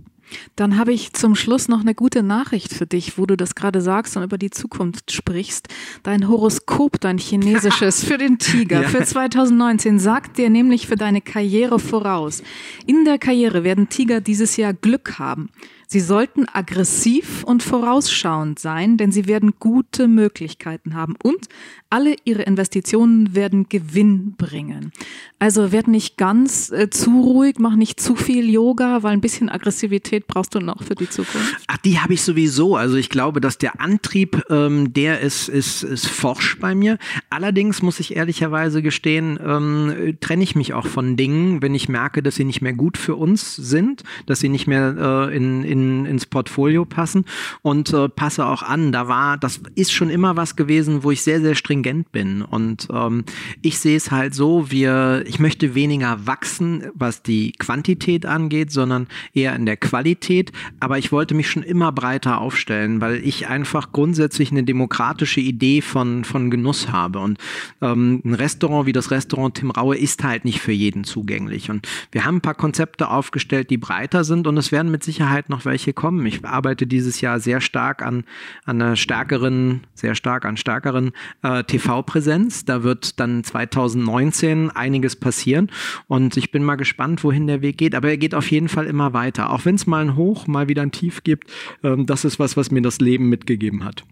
Dann habe ich zum Schluss noch eine gute Nachricht für dich, wo du das gerade sagst und über die Zukunft sprichst. Dein Horoskop, dein chinesisches [LAUGHS] für den Tiger Ja. für 2019 sagt dir nämlich für deine Karriere voraus. In der Karriere werden Tiger dieses Jahr Glück haben. Sie sollten aggressiv und vorausschauend sein, denn sie werden gute Möglichkeiten haben und alle ihre Investitionen werden Gewinn bringen. Also werd nicht ganz äh, zu ruhig, mach nicht zu viel Yoga, weil ein bisschen Aggressivität brauchst du noch für die Zukunft. Ach, die habe ich sowieso. Also ich glaube, dass der Antrieb, ähm, der ist, ist, ist forsch bei mir. Allerdings muss ich ehrlicherweise gestehen, ähm, trenne ich mich auch von Dingen, wenn ich merke, dass sie nicht mehr gut für uns sind, dass sie nicht mehr äh, in, in, ins Portfolio passen und äh, passe auch an. Da war, das ist schon immer was gewesen, wo ich sehr, sehr stringent bin. Und ähm, ich sehe es halt so, wir, ich möchte weniger wachsen, was die Quantität angeht, sondern eher in der Qualität. Aber ich wollte mich schon immer breiter aufstellen, weil ich einfach grundsätzlich eine demokratische Idee von, von Genuss habe. Und ähm, ein Restaurant wie das Restaurant Tim Raue ist halt nicht für jeden zugänglich. Und wir haben ein paar Konzepte aufgestellt, die breiter sind und es werden mit Sicherheit noch welche kommen. Ich arbeite dieses Jahr sehr stark an, an einer stärkeren, sehr stark an stärkeren äh, TV-Präsenz. Da wird dann 2019 einiges passieren und ich bin mal gespannt, wohin der Weg geht. Aber er geht auf jeden Fall immer weiter. Auch wenn es mal ein Hoch, mal wieder ein Tief gibt. Ähm, das ist was, was mir das Leben mitgegeben hat.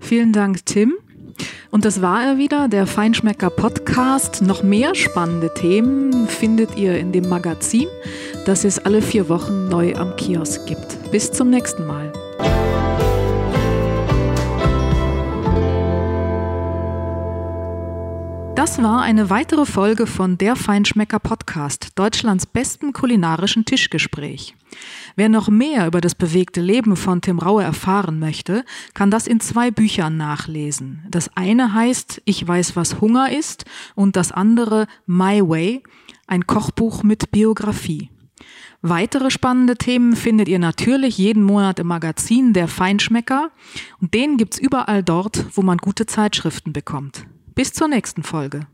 Vielen Dank, Tim. Und das war er wieder, der Feinschmecker Podcast. Noch mehr spannende Themen findet ihr in dem Magazin, das es alle vier Wochen neu am Kiosk gibt. Bis zum nächsten Mal. Das war eine weitere Folge von Der Feinschmecker Podcast, Deutschlands besten kulinarischen Tischgespräch. Wer noch mehr über das bewegte Leben von Tim Raue erfahren möchte, kann das in zwei Büchern nachlesen. Das eine heißt Ich weiß, was Hunger ist und das andere My Way, ein Kochbuch mit Biografie. Weitere spannende Themen findet ihr natürlich jeden Monat im Magazin Der Feinschmecker und den gibt's überall dort, wo man gute Zeitschriften bekommt. Bis zur nächsten Folge.